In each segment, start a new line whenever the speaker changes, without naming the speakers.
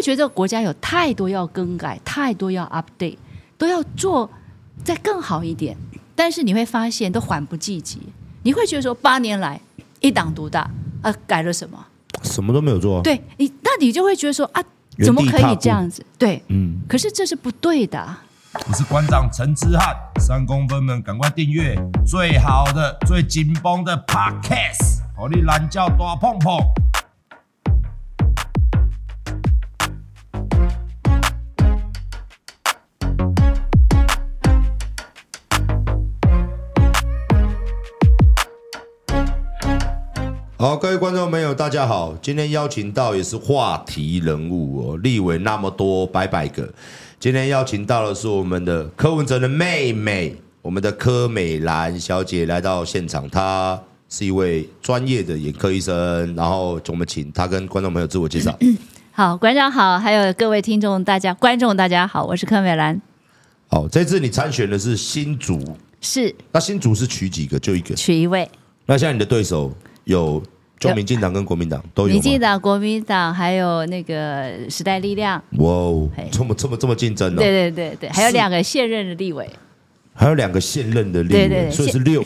会觉得这个国家有太多要更改，太多要 update，都要做再更好一点。但是你会发现都缓不济急，你会觉得说八年来一党独大啊，改了什么？
什么都没有做。
对你，那你就会觉得说啊，怎么可以这样子？对，
嗯。
可是这是不对的。
我是馆长陈之汉，三公分们赶快订阅最好的、最紧绷的 Podcast，好你懒叫大碰碰。
好，各位观众朋友，大家好。今天邀请到也是话题人物哦，立委那么多，百百个。今天邀请到的是我们的柯文哲的妹妹，我们的柯美兰小姐来到现场。她是一位专业的眼科医生，然后我们请她跟观众朋友自我介绍。
好，馆长好，还有各位听众大家、观众大家好，我是柯美兰。
好，这次你参选的是新竹，
是。
那新竹是取几个？就一个。
取一位。
那现在你的对手？有，就民进党跟国民党都有。
民进党、国民党还有那个时代力量。
哇哦，这么这么这么竞争哦！
对对对对，还有两个现任的立委。
还有两个现任的立委，对对对，所以是六。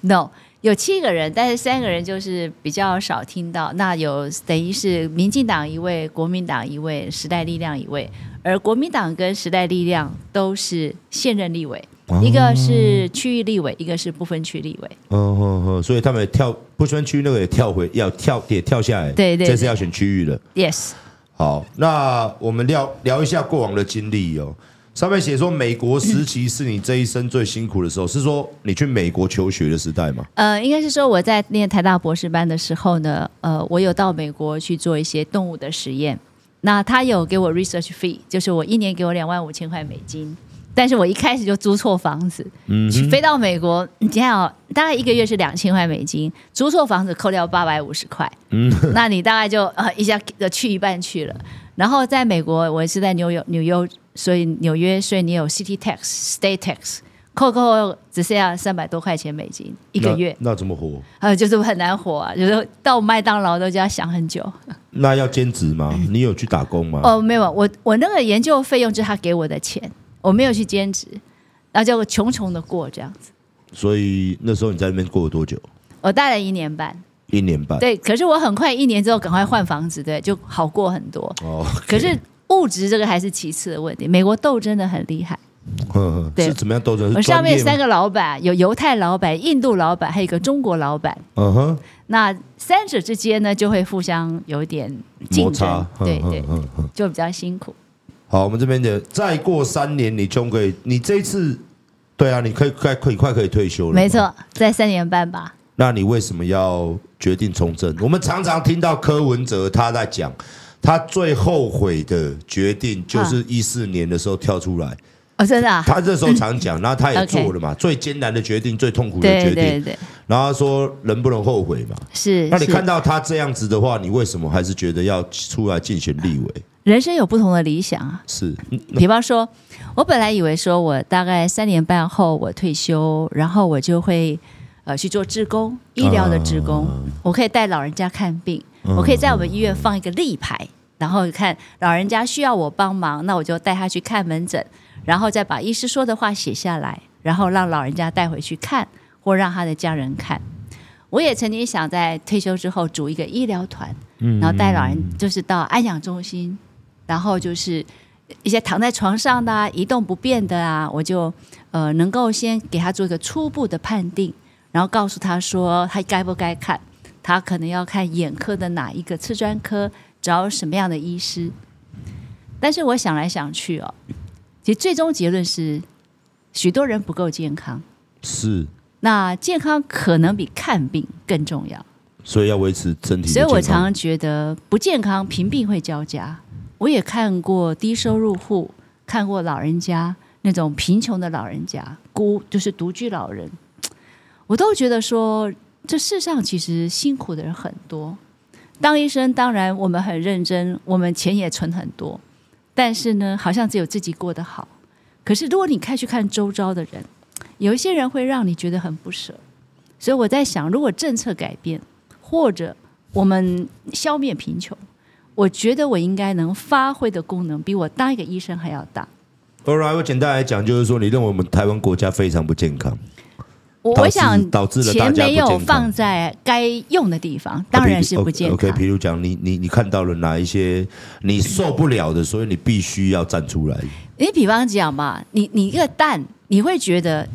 No，有七个人，但是三个人就是比较少听到。那有等于是民进党一位，国民党一位，时代力量一位，而国民党跟时代力量都是现任立委。一个是区域立委，一个是不分区立委。
嗯嗯嗯，所以他们跳不分区那个也跳回要跳也跳下来。
对对，
这次要选区域了。
Yes。
好，那我们聊聊一下过往的经历哦。上面写说美国时期是你这一生最辛苦的时候，是说你去美国求学的时代吗？
呃，应该是说我在念台大博士班的时候呢，呃，我有到美国去做一些动物的实验。那他有给我 research fee，就是我一年给我两万五千块美金。但是我一开始就租错房子，嗯，飞到美国，你看哦，大概一个月是两千块美金，租错房子扣掉八百五十块，嗯，那你大概就呃一下去一半去了。然后在美国，我是在纽约，纽约，所以纽约，所以你有 city tax、state tax，扣扣只剩下三百多块钱美金一个月，
那，那怎么活？
呃，就是很难活啊，就是到麦当劳都就要想很久。
那要兼职吗？你有去打工吗？
哦，没有，我我那个研究费用就是他给我的钱。我没有去兼职，然后就穷穷的过这样子。
所以那时候你在那边过了多久？
我待了一年半。
一年半。对，
可是我很快一年之后赶快换房子，对，就好过很多。
哦。
可是物质这个还是其次的问题。美国斗争的很厉害。
对。是怎么样斗争？
我上面三个老板，有犹太老板、印度老板，还有一个中国老板。
嗯哼。
那三者之间呢，就会互相有一点竞争。对对，就比较辛苦。
好，我们这边的再过三年，你就可以，你这一次，对啊，你可以快，可以快可以退休了。
没错，在三年半吧。
那你为什么要决定从政？我们常常听到柯文哲他在讲，他最后悔的决定就是一四年的时候跳出来。啊、
哦，真的、啊？
他这时候常讲，然后他也做了嘛，最艰难的决定，最痛苦的决定。对对对。然后他说，人不能后悔嘛。
是。
那你看到他这样子的话，你为什么还是觉得要出来竞选立委？
人生有不同的理想啊，
是。
比方说，我本来以为说我大概三年半后我退休，然后我就会呃去做志工，医疗的志工，我可以带老人家看病，我可以在我们医院放一个立牌，然后看老人家需要我帮忙，那我就带他去看门诊，然后再把医师说的话写下来，然后让老人家带回去看，或让他的家人看。我也曾经想在退休之后组一个医疗团，然后带老人就是到安养中心。然后就是一些躺在床上的啊，一动不便的啊，我就呃能够先给他做一个初步的判定，然后告诉他说他该不该看，他可能要看眼科的哪一个次专科，找什么样的医师。但是我想来想去哦，其实最终结论是许多人不够健康，
是
那健康可能比看病更重要，
所以要维持身体。
所以我常常觉得不健康贫病会交加。我也看过低收入户，看过老人家那种贫穷的老人家，孤就是独居老人，我都觉得说，这世上其实辛苦的人很多。当医生当然我们很认真，我们钱也存很多，但是呢，好像只有自己过得好。可是如果你开去看周遭的人，有一些人会让你觉得很不舍。所以我在想，如果政策改变，或者我们消灭贫穷。我觉得我应该能发挥的功能，比我当一个医生还要大。
Alright，我简单来讲，就是说，你认为我们台湾国家非常不健康？
我我想
导致了
钱没有放在该用的地方，当然是不健康。
OK，比如讲，你你你看到了哪一些你受不了的，所以你必须要站出来。
你比方讲嘛，你你一个蛋，你会觉得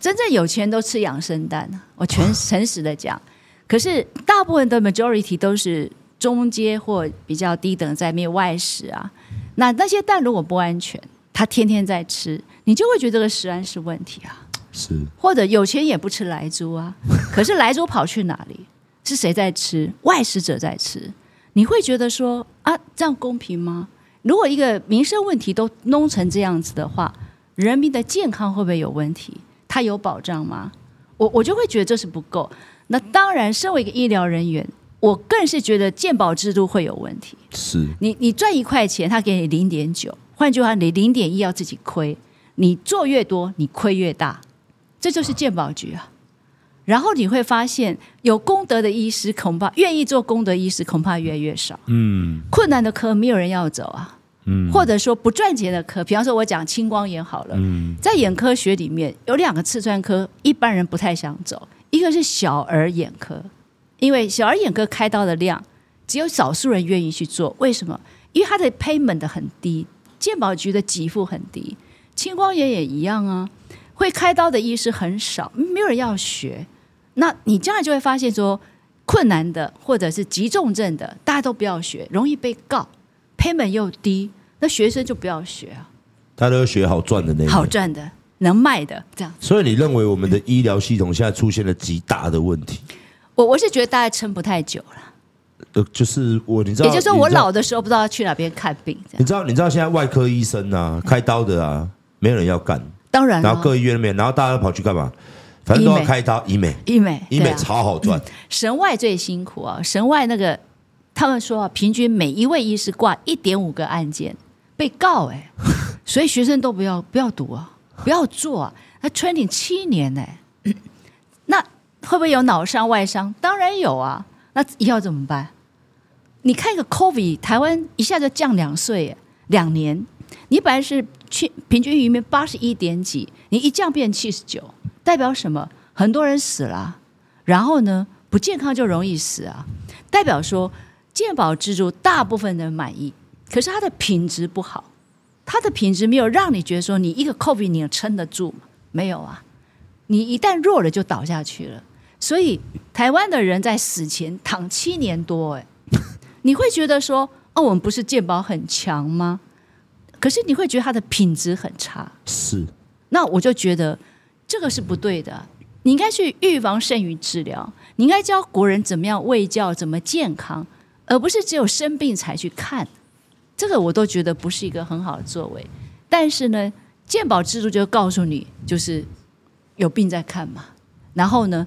真正有钱都吃养生蛋，我全诚实的讲。可是大部分的 majority 都是中阶或比较低等，在面外食啊。那那些蛋如果不安全，他天天在吃，你就会觉得这个食安是问题啊。
是，
或者有钱也不吃莱猪啊，可是莱猪跑去哪里？是谁在吃？外食者在吃。你会觉得说啊，这样公平吗？如果一个民生问题都弄成这样子的话，人民的健康会不会有问题？它有保障吗？我我就会觉得这是不够。那当然，身为一个医疗人员，我更是觉得健保制度会有问题。
是
你你赚一块钱，他给你零点九，换句话，你零点一要自己亏。你做越多，你亏越大。这就是健保局啊，然后你会发现，有功德的医师恐怕愿意做功德医师恐怕越来越少。嗯，困难的科没有人要走啊。嗯，或者说不赚钱的科，比方说我讲青光眼好了。嗯，在眼科学里面有两个刺穿科，一般人不太想走，一个是小儿眼科，因为小儿眼科开刀的量只有少数人愿意去做。为什么？因为它的 payment 很低，健保局的给付很低。青光眼也一样啊。会开刀的医师很少，没有人要学。那你将来就会发现说，困难的或者是急重症的，大家都不要学，容易被告，payment 又低，那学生就不要学啊。
大家都学好赚的那种，
好赚的，能卖的这样。
所以你认为我们的医疗系统现在出现了极大的问题？
我我是觉得大概撑不太久了。
呃，就是我，你知道，
也就是说我老的时候不知道要去哪边看病。
你知道，你知道现在外科医生啊，开刀的啊，没有人要干。
当然，
然后各医院里面，然后大家都跑去干嘛？反正都要开刀，医美，
医美，
医美超好赚。
神外最辛苦啊！神外那个，他们说啊，平均每一位医师挂一点五个案件被告，哎，所以学生都不要不要读啊，不要做啊。他 training 七年呢，那会不会有脑伤外伤？当然有啊。那以后怎么办？你看一个 COVID，台湾一下就降两岁，两年。你本来是去平均余命八十一点几，你一降变七十九，代表什么？很多人死了，然后呢，不健康就容易死啊。代表说健保制度大部分人满意，可是它的品质不好，它的品质没有让你觉得说你一个 COVID 你撑得住吗？没有啊，你一旦弱了就倒下去了。所以台湾的人在死前躺七年多，哎，你会觉得说哦，我们不是健保很强吗？可是你会觉得它的品质很差，
是。
那我就觉得这个是不对的。你应该去预防胜于治疗，你应该教国人怎么样卫教，怎么健康，而不是只有生病才去看。这个我都觉得不是一个很好的作为。但是呢，健保制度就告诉你，就是有病在看嘛。然后呢，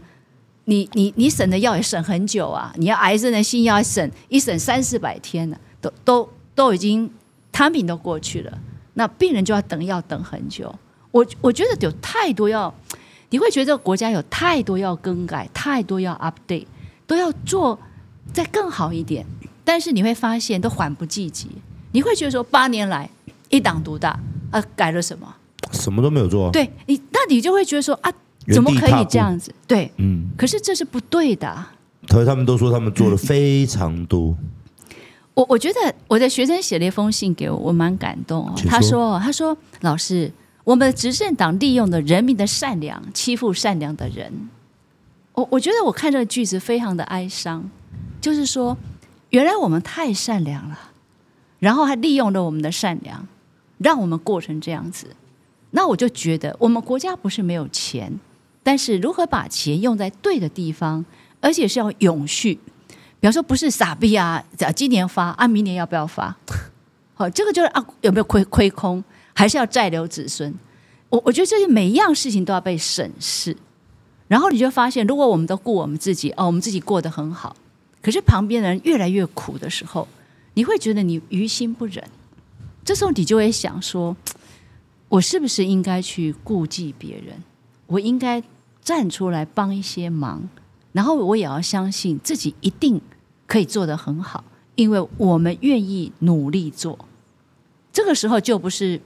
你你你省的药也省很久啊，你要癌症的新药省一省三四百天了，都都都已经。产品都过去了，那病人就要等药等很久。我我觉得有太多要，你会觉得这个国家有太多要更改，太多要 update，都要做再更好一点。但是你会发现都缓不济急。你会觉得说八年来一党独大啊，改了什么？
什么都没有做。
对你，那你就会觉得说啊，怎么可以这样子？对，嗯。可是这是不对的。
可是他们都说他们做了非常多。
我我觉得我的学生写了一封信给我，我蛮感动哦。他说：“他说老师，我们的执政党利用了人民的善良欺负善良的人。”我我觉得我看这个句子非常的哀伤，就是说原来我们太善良了，然后还利用了我们的善良，让我们过成这样子。那我就觉得我们国家不是没有钱，但是如何把钱用在对的地方，而且是要永续。比方说不是傻逼啊，今年发啊，明年要不要发？好，这个就是啊，有没有亏亏空，还是要债留子孙？我我觉得这些每一样事情都要被审视，然后你就发现，如果我们都顾我们自己，哦，我们自己过得很好，可是旁边的人越来越苦的时候，你会觉得你于心不忍。这时候你就会想说，我是不是应该去顾忌别人？我应该站出来帮一些忙。然后我也要相信自己一定可以做得很好，因为我们愿意努力做。这个时候就不是，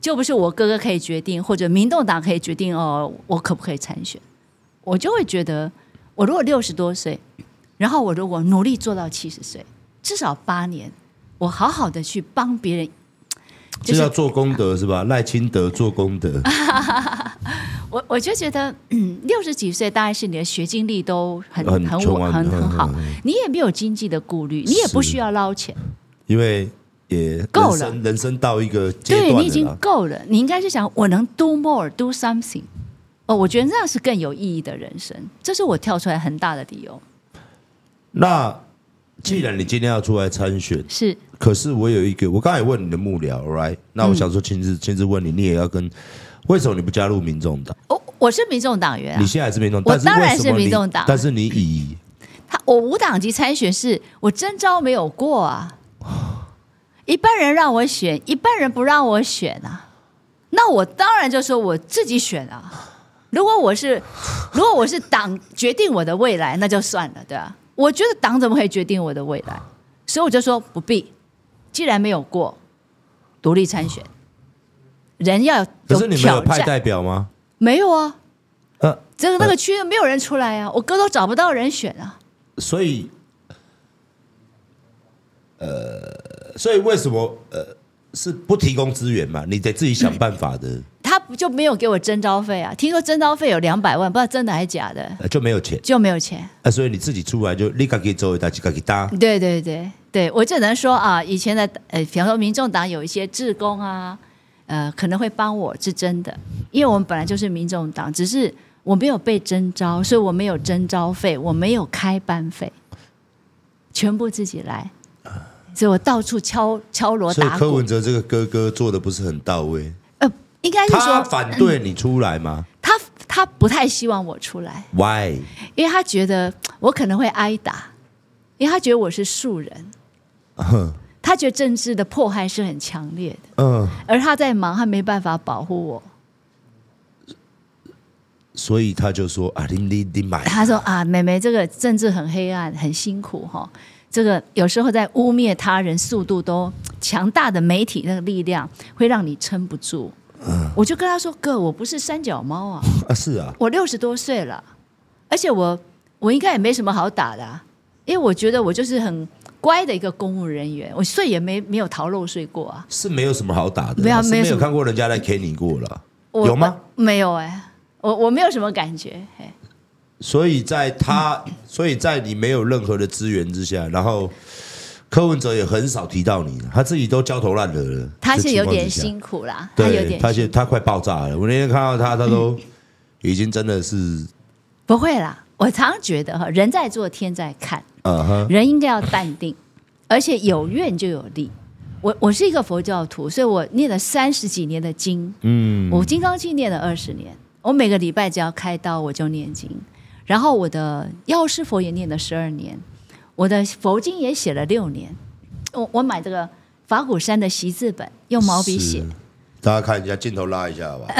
就不是我哥哥可以决定，或者民众党可以决定哦，我可不可以参选？我就会觉得，我如果六十多岁，然后我如果努力做到七十岁，至少八年，我好好的去帮别人，
就是要做功德是吧？赖清德做功德。
我我就觉得，嗯，六十几岁大概是你的学经历都很很很很，很好，你也没有经济的顾虑，你也不需要捞钱，
因为也
够了，
人生到一个阶段，
对你已经够了，你应该是想我能 do more do something。哦，我觉得那样是更有意义的人生，这是我跳出来很大的理由。
那既然你今天要出来参选，
是，
可是我有一个，我刚才问你的幕僚，right？那我想说亲自亲自问你，你也要跟。为什么你不加入民众党？
我我是民众党员啊。
你现在是民众，
我当然是民众党。
但是你以
他，我无党籍参选是，我征召没有过啊。一半人让我选，一半人不让我选啊。那我当然就说我自己选啊。如果我是，如果我是党决定我的未来，那就算了，对吧？我觉得党怎么会决定我的未来？所以我就说不必。既然没有过，独立参选。人要有可是你们有
派代表吗？
没有啊，呃，这个那个区没有人出来啊，我哥都找不到人选啊。
所以，呃，所以为什么呃是不提供资源嘛？你得自己想办法的。
他不就没有给我征招费啊？听说征招费有两百万，不知道真的还是假的。
就没有钱，
就没有钱
那！所以你自己出来就立刻给周围大家给搭。
对对对对，我只能说啊，以前的呃，比方说民众党有一些志工啊。呃，可能会帮我是真的，因为我们本来就是民众党，只是我没有被征召，所以我没有征召费，我没有开班费，全部自己来，所以我到处敲敲锣打鼓。
柯文哲这个哥哥做的不是很到位。
呃，应该是说
他反对你出来吗？
他他不太希望我出来。
Why？
因为他觉得我可能会挨打，因为他觉得我是素人。他觉得政治的迫害是很强烈的，嗯，而他在忙，他没办法保护我，
所以他就说啊，你你你买，
他说啊，妹妹，这个政治很黑暗，很辛苦哈，这个有时候在污蔑他人速度都强大的媒体那个力量会让你撑不住，嗯，我就跟他说哥，我不是三脚猫啊，
啊是啊，
我六十多岁了，而且我我应该也没什么好打的啊，因为我觉得我就是很。乖的一个公务人员，我税也没没有逃漏税过啊，
是没有什么好打的，没有没有看过人家来 K 你过了，有吗？
没有哎、欸，我我没有什么感觉，
所以在他，所以在你没有任何的资源之下，然后柯文哲也很少提到你，他自己都焦头烂额了，
他是有点辛苦啦，他有点，
他现他快爆炸了，我那天看到他，他都已经真的是、嗯、
不会啦，我常常觉得哈，人在做天在看。Uh huh. 人应该要淡定，而且有愿就有力。我我是一个佛教徒，所以我念了三十几年的经。嗯，我金刚经念了二十年。我每个礼拜只要开刀，我就念经。然后我的药师佛也念了十二年，我的佛经也写了六年。我我买这个法鼓山的习字本，用毛笔写。
大家看一下，镜头拉一下，好不好？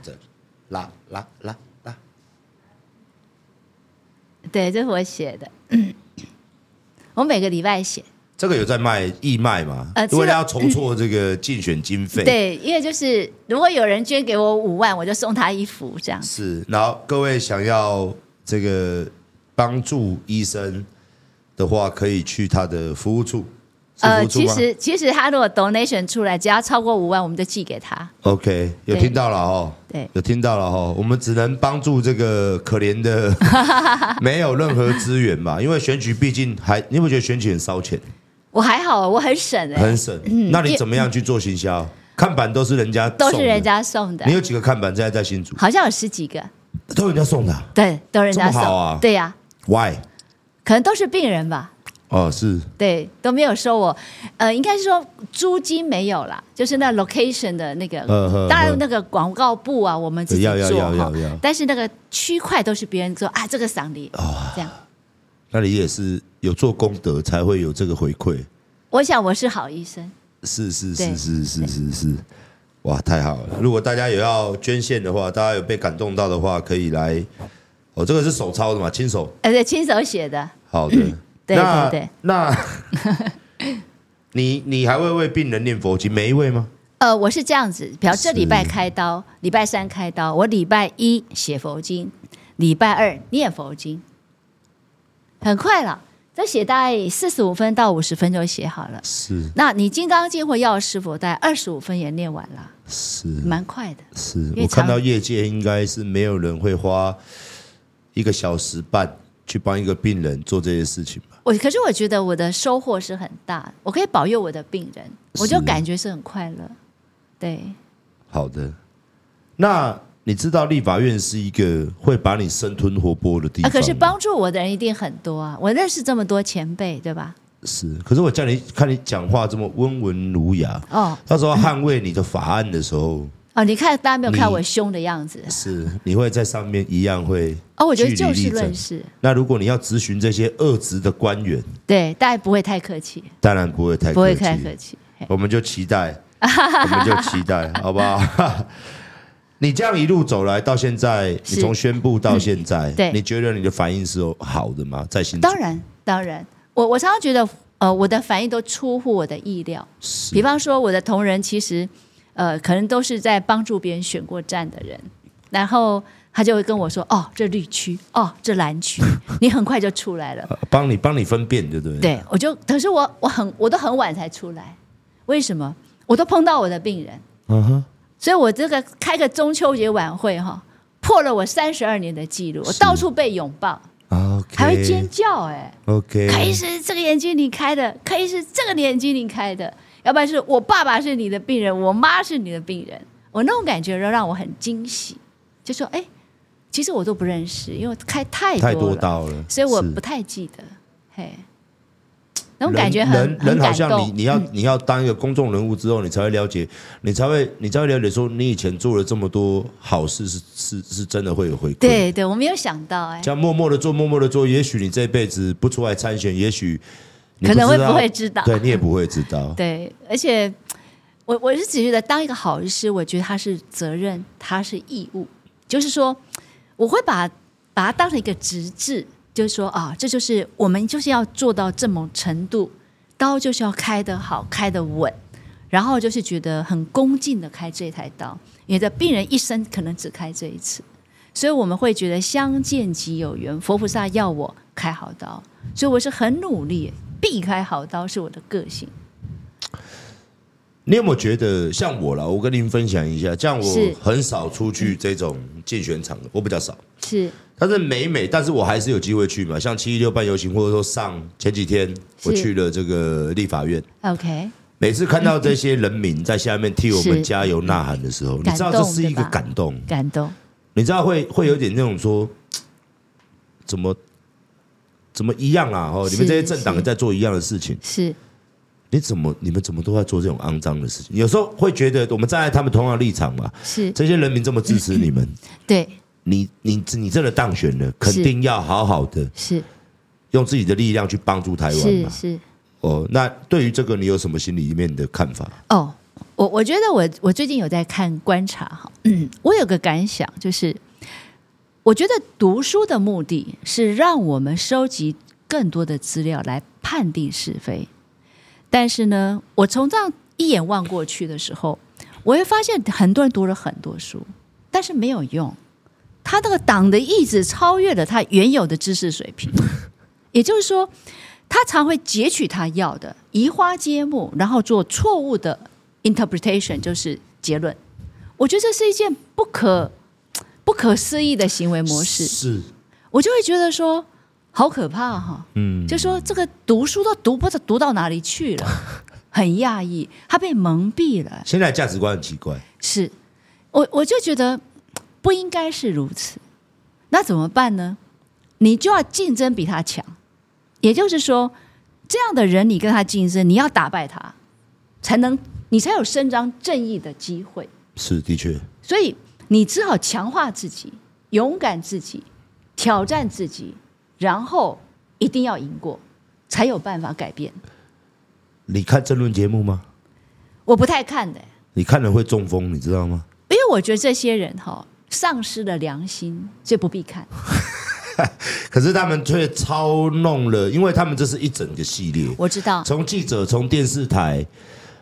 这拉拉拉。
对，这是我写的。嗯，我每个礼拜写。
这个有在卖义卖吗？呃，为了要筹措这个竞选经费。
对，因为就是如果有人捐给我五万，我就送他一幅这样。
是，然后各位想要这个帮助医生的话，可以去他的服务处。
呃，其实其实他如果 donation 出来，只要超过五万，我们就寄给他。
OK，有听到了哦，
对，
有听到了哦。我们只能帮助这个可怜的，没有任何资源吧。因为选举毕竟还，你有没有觉得选举很烧钱？
我还好，我很省哎，
很省。嗯，那你怎么样去做行销？看板都是人家
都是人家送的。
你有几个看板现在在新竹？
好像有十几个，
都人家送的。
对，都人家送
啊。
对呀。
Why？
可能都是病人吧。
哦，是。
对，都没有收我，呃，应该是说租金没有啦，就是那 location 的那个，呵呵呵当然那个广告部啊，我们自己做哈，但是那个区块都是别人做啊，这个赏礼哦，这样，
那你也是有做功德才会有这个回馈。
我想我是好医生，
是是是是是是是，哇，太好了！如果大家有要捐献的话，大家有被感动到的话，可以来，哦，这个是手抄的嘛，亲手，
呃，对，亲手写的，
好的。
对
那
对对。
那你你还会为病人念佛经？每一位吗？
呃，我是这样子，比如这礼拜
是
开刀，礼拜三开刀，我礼拜一写佛经，礼拜二念佛经，很快了，这写大概四十五分到五十分就写好了。
是
那你《金刚经》或《药师佛》大概二十五分也念完了，
是
蛮快的。
是，我看到
常
业界应该是没有人会花一个小时半去帮一个病人做这些事情吧？
我可是我觉得我的收获是很大，我可以保佑我的病人，我就感觉是很快乐。对，
好的，那你知道立法院是一个会把你生吞活剥的地
啊，
方吗？
可是帮助我的人一定很多啊，我认识这么多前辈，对吧？
是，可是我叫你看你讲话这么温文儒雅，
哦
到时候捍卫你的法案的时候，
哦，你看大家没有看我凶的样子。
是你会在上面一样会
哦，我觉得就事论事，
那如果你要咨询这些恶职的官员，
对，大家不会太客气，
当然不会太
不
会
太客气。
我们就期待，我们就期待，好不好？你这样一路走来到现在，你从宣布到现在，
嗯对。
你觉得你的反应是好的吗？在心中
当然，当然，我我常常觉得，呃，我的反应都出乎我的意料。
是。
比方说，我的同仁其实，呃，可能都是在帮助别人选过站的人，然后他就会跟我说：“哦，这绿区，哦，这蓝区，你很快就出来了。”
呃帮你帮你分辨，对不对？
对，我就，可是我我很我都很晚才出来，为什么？我都碰到我的病人，
嗯哼，
所以我这个开个中秋节晚会哈，破了我三十二年的记录，我到处被拥抱。还会尖叫哎、
，OK，
可以是这个眼睛你开的，可以是这个眼睛你开的，要不然是我爸爸是你的病人，我妈是你的病人，我那种感觉让我很惊喜，就说哎，其实我都不认识，因为开太多
太，多刀了，
所以我不太记得，嘿，那种感觉很
人好像你你要你要当一个公众人物之后，你才会了解，你才会你才会了解说，你以前做了这么多好事是是是真的会有回馈。
对对，我没有想到哎，
这样默默的做，默默的做，也许你这辈子不出来参选，也许你
可能
会
不会知道。
对你也不会知道。
对，而且我我是只觉得当一个好医师，我觉得他是责任，他是义务，就是说我会把把它当成一个职责，就是说啊，这就是我们就是要做到这么程度，刀就是要开得好，开得稳，然后就是觉得很恭敬的开这台刀，你的病人一生可能只开这一次，所以我们会觉得相见即有缘，佛菩萨要我开好刀，所以我是很努力，避开好刀是我的个性。
你有没有觉得像我啦？我跟您分享一下，这
样
我很少出去这种竞选场的，我比较少。
是
但是每每，但是我还是有机会去嘛。像七一六办游行，或者说上前几天我去了这个立法院
，OK，
每次看到这些人民在下面替我
们
加油呐喊的时候，你知道这是一
个
感动，
感动
你知道会会有点那种说，怎么怎么一样啊？哦，你们这些政党
是
在做一样的事情，
是
你怎么你们怎么都在做这种肮脏的事情？有时候会觉得我们站在他们同样的立场嘛，
是，
这些人民这么支持你们，
对，
你你你真的当选了，肯定要好好的
是
用自己的力量去帮助台湾嘛。
是是
哦，那对于这个你有什么心里面的看法？
哦，我我觉得我我最近有在看观察哈，嗯，我有个感想就是，我觉得读书的目的是让我们收集更多的资料来判定是非，但是呢，我从这样一眼望过去的时候，我会发现很多人读了很多书，但是没有用。他那个党的意志超越了他原有的知识水平，也就是说，他常会截取他要的，移花接木，然后做错误的 interpretation，就是结论。我觉得这是一件不可不可思议的行为模式，
是，
我就会觉得说好可怕哈，
嗯，
就说这个读书都读不知道读到哪里去了，很讶异，他被蒙蔽了。
现在价值观很奇怪，
是。我我就觉得不应该是如此，那怎么办呢？你就要竞争比他强，也就是说，这样的人你跟他竞争，你要打败他，才能你才有伸张正义的机会。
是的确，
所以你只好强化自己，勇敢自己，挑战自己，然后一定要赢过，才有办法改变。
你看争论节目吗？
我不太看的，
你看了会中风，你知道吗？
因为我觉得这些人哈丧失了良心，所以不必看。
可是他们却操弄了，因为他们这是一整个系列。
我知道，
从记者，从电视台，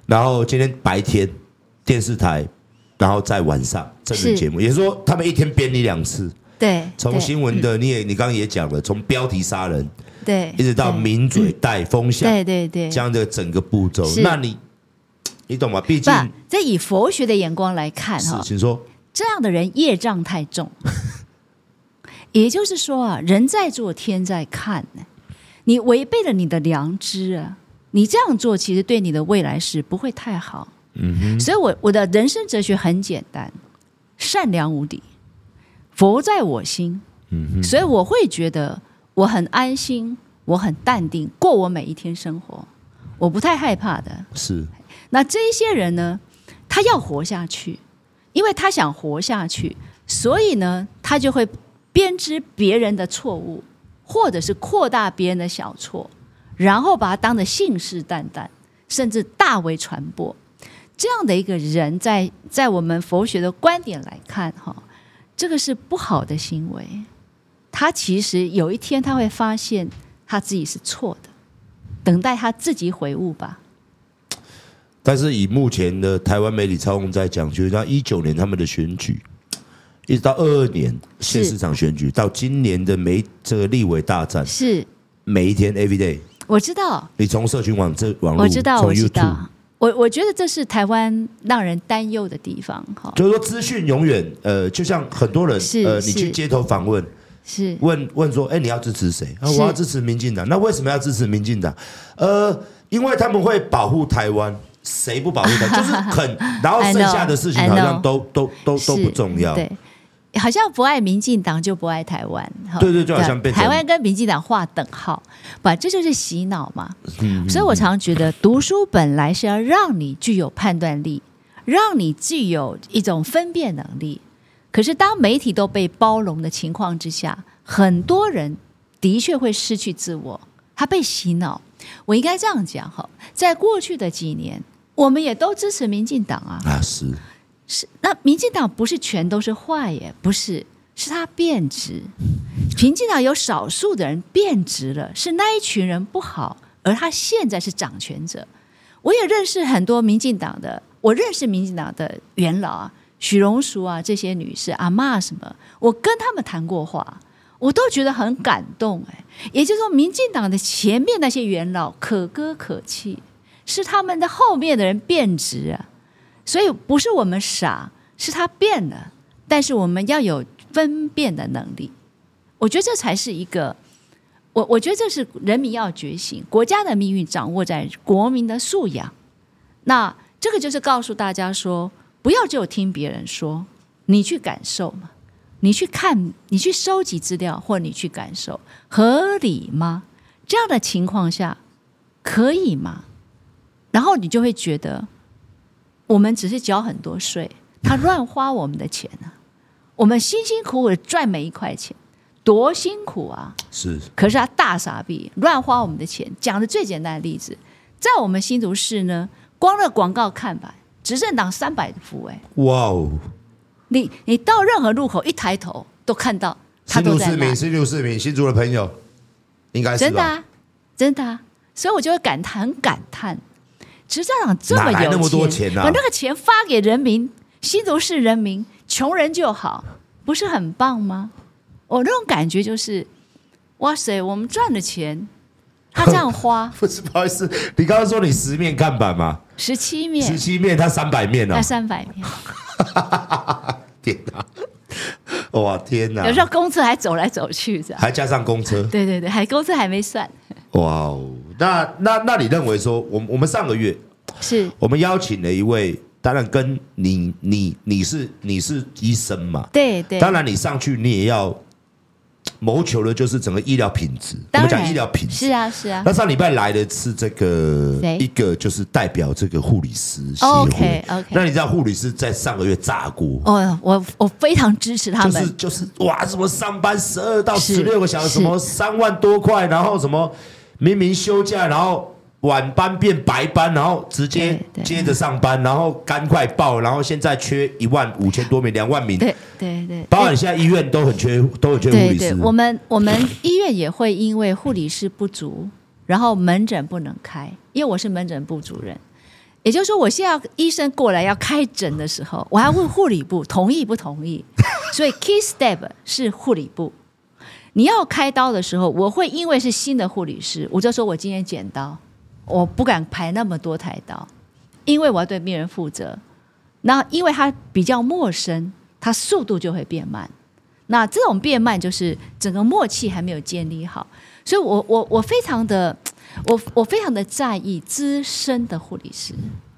然后今天白天电视台，然后在晚上这个节目，也就是说他们一天编你两次。
对，
从新闻的你也你刚刚也讲了，从标题杀人，
对，
一直到名嘴带风向，
对对对，
这样的整个步骤，那你你懂吗？毕竟
在以佛学的眼光来看哈，
请说，
这样的人业障太重，也就是说啊，人在做天在看呢，你违背了你的良知啊，你这样做其实对你的未来是不会太好。嗯，所以我我的人生哲学很简单，善良无敌。佛在我心，所以我会觉得我很安心，我很淡定过我每一天生活，我不太害怕的。
是，
那这一些人呢，他要活下去，因为他想活下去，所以呢，他就会编织别人的错误，或者是扩大别人的小错，然后把它当得信誓旦旦，甚至大为传播。这样的一个人在，在在我们佛学的观点来看，哈。这个是不好的行为，他其实有一天他会发现他自己是错的，等待他自己悔悟吧。
但是以目前的台湾媒体操控在讲，就是到一九年他们的选举，一直到二二年县市长选举，到今年的每这个立委大战，
是
每一天 every day。
我知道，
你从社群网这网络，
我知道，我知道。我我觉得这是台湾让人担忧的地方，哈，
就是说资讯永远，呃，就像很多人，呃，你去街头访问，
是
问问说，哎，你要支持谁？啊，我要支持民进党。那为什么要支持民进党？呃，因为他们会保护台湾，谁不保护台湾？就是很，然后剩下的事情好像都都都都不重要。
对。好像不爱民进党就不爱台湾，
对对，就好像被
台湾跟民进党划等号，不，这就是洗脑嘛。所以我常常觉得，读书本来是要让你具有判断力，让你具有一种分辨能力。可是当媒体都被包容的情况之下，很多人的确会失去自我，他被洗脑。我应该这样讲哈，在过去的几年，我们也都支持民进党啊。
啊，是。
是，那民进党不是全都是坏耶？不是，是他变质。民进党有少数的人变质了，是那一群人不好，而他现在是掌权者。我也认识很多民进党的，我认识民进党的元老啊，许荣淑啊，这些女士阿嬷什么，我跟他们谈过话，我都觉得很感动。哎，也就是说，民进党的前面那些元老可歌可泣，是他们的后面的人变质啊。所以不是我们傻，是他变了。但是我们要有分辨的能力。我觉得这才是一个，我我觉得这是人民要觉醒，国家的命运掌握在国民的素养。那这个就是告诉大家说，不要只有听别人说，你去感受嘛，你去看，你去收集资料，或你去感受，合理吗？这样的情况下可以吗？然后你就会觉得。我们只是缴很多税，他乱花我们的钱呢、啊。我们辛辛苦苦的赚每一块钱，多辛苦啊！
是，
可是他大傻逼，乱花我们的钱。讲的最简单的例子，在我们新竹市呢，光那广告看板，执政党三百幅，哎，哇哦！你你到任何路口一抬头都看到他都在。
新竹市民，新竹市民，新竹的朋友，应该是
真的啊，真的啊，所以我就会感叹，很感叹。执政党这么有钱，
哪来那么多钱啊？
把那个钱发给人民，新竹市人民，穷人就好，不是很棒吗？我那种感觉就是，哇塞，我们赚的钱，他这样花，
不是不好意思，你刚刚说你十面看板吗？
十七面，
十七面，他三百面哦，
他三百面，
天哪，哇天哪，
有时候公车还走来走去，
还加上公车，
对对对，还公车还没算。
哇哦，那那那你认为说，我我们上个月
是
我们邀请了一位，当然跟你你你是你是医生嘛，
对对，
当然你上去你也要谋求的就是整个医疗品质，我们讲医疗品质
是啊是啊。
那上礼拜来的是这个一个就是代表这个护理师协会
，OK OK。
那你知道护理师在上个月炸锅？
哦，我我非常支持他们，
就是就是哇，什么上班十二到十六个小时，什么三万多块，然后什么。明明休假，然后晚班变白班，然后直接接着上班，然后赶快报，然后现在缺一万五千多名，两万名。
对对对，
包括你现在医院都很缺，都很缺护理师。
对对，我们我们医院也会因为护理师不足，然后门诊不能开，因为我是门诊部主任。也就是说，我现在医生过来要开诊的时候，我还问护理部同意不同意。所以 key step 是护理部。你要开刀的时候，我会因为是新的护理师，我就说我今天剪刀。我不敢排那么多台刀，因为我要对病人负责。那因为他比较陌生，他速度就会变慢。那这种变慢就是整个默契还没有建立好，所以我我我非常的我我非常的在意资深的护理师，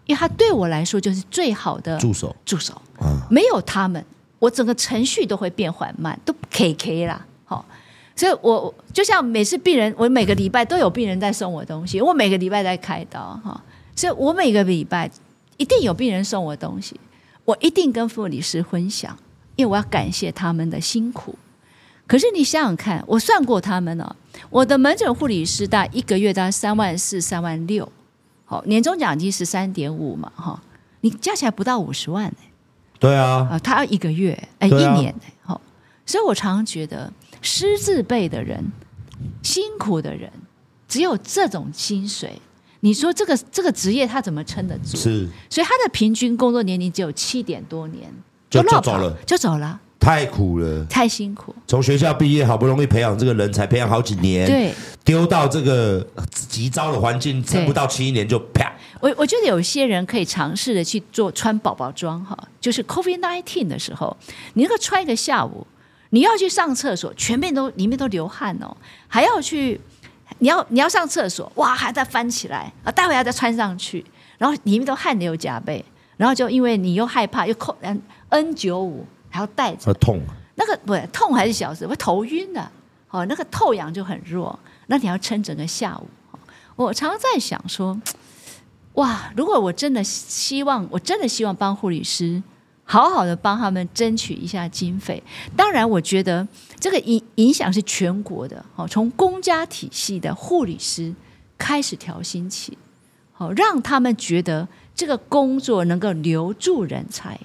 因为他对我来说就是最好的
助手
助手。没有他们，我整个程序都会变缓慢，都 K K 啦。好。所以我就像每次病人，我每个礼拜都有病人在送我东西，我每个礼拜在开刀哈，所以我每个礼拜一定有病人送我东西，我一定跟护理师分享，因为我要感谢他们的辛苦。可是你想想看，我算过他们哦，我的门诊护理师大概一个月大概三万四、三万六，好，年终奖金十三点五嘛哈，你加起来不到五十万哎，
对啊，
啊，他要一个月哎，一年哎，好，所以我常常觉得。师字辈的人，辛苦的人，只有这种薪水，你说这个这个职业他怎么撑得住？
是，
所以他的平均工作年龄只有七点多年，
就就走了，
就走了，
太苦了，
太辛苦。
从学校毕业，好不容易培养这个人才，培养好几年，
对，
丢到这个急招的环境，撑不到七年就啪。
我我觉得有些人可以尝试的去做穿宝宝装哈，就是 COVID nineteen 的时候，你那个穿一个下午。你要去上厕所，全面都里面都流汗哦，还要去，你要你要上厕所，哇，还在翻起来啊，待会要再穿上去，然后里面都汗流浃背，然后就因为你又害怕又扣 N 九五还要戴着，
痛，
那个不痛还是小事，会头晕的，哦，那个透氧就很弱，那你要撑整个下午。我常常在想说，哇，如果我真的希望，我真的希望帮护理师。好好的帮他们争取一下经费，当然我觉得这个影影响是全国的，好，从公家体系的护理师开始调薪起，好，让他们觉得这个工作能够留住人才，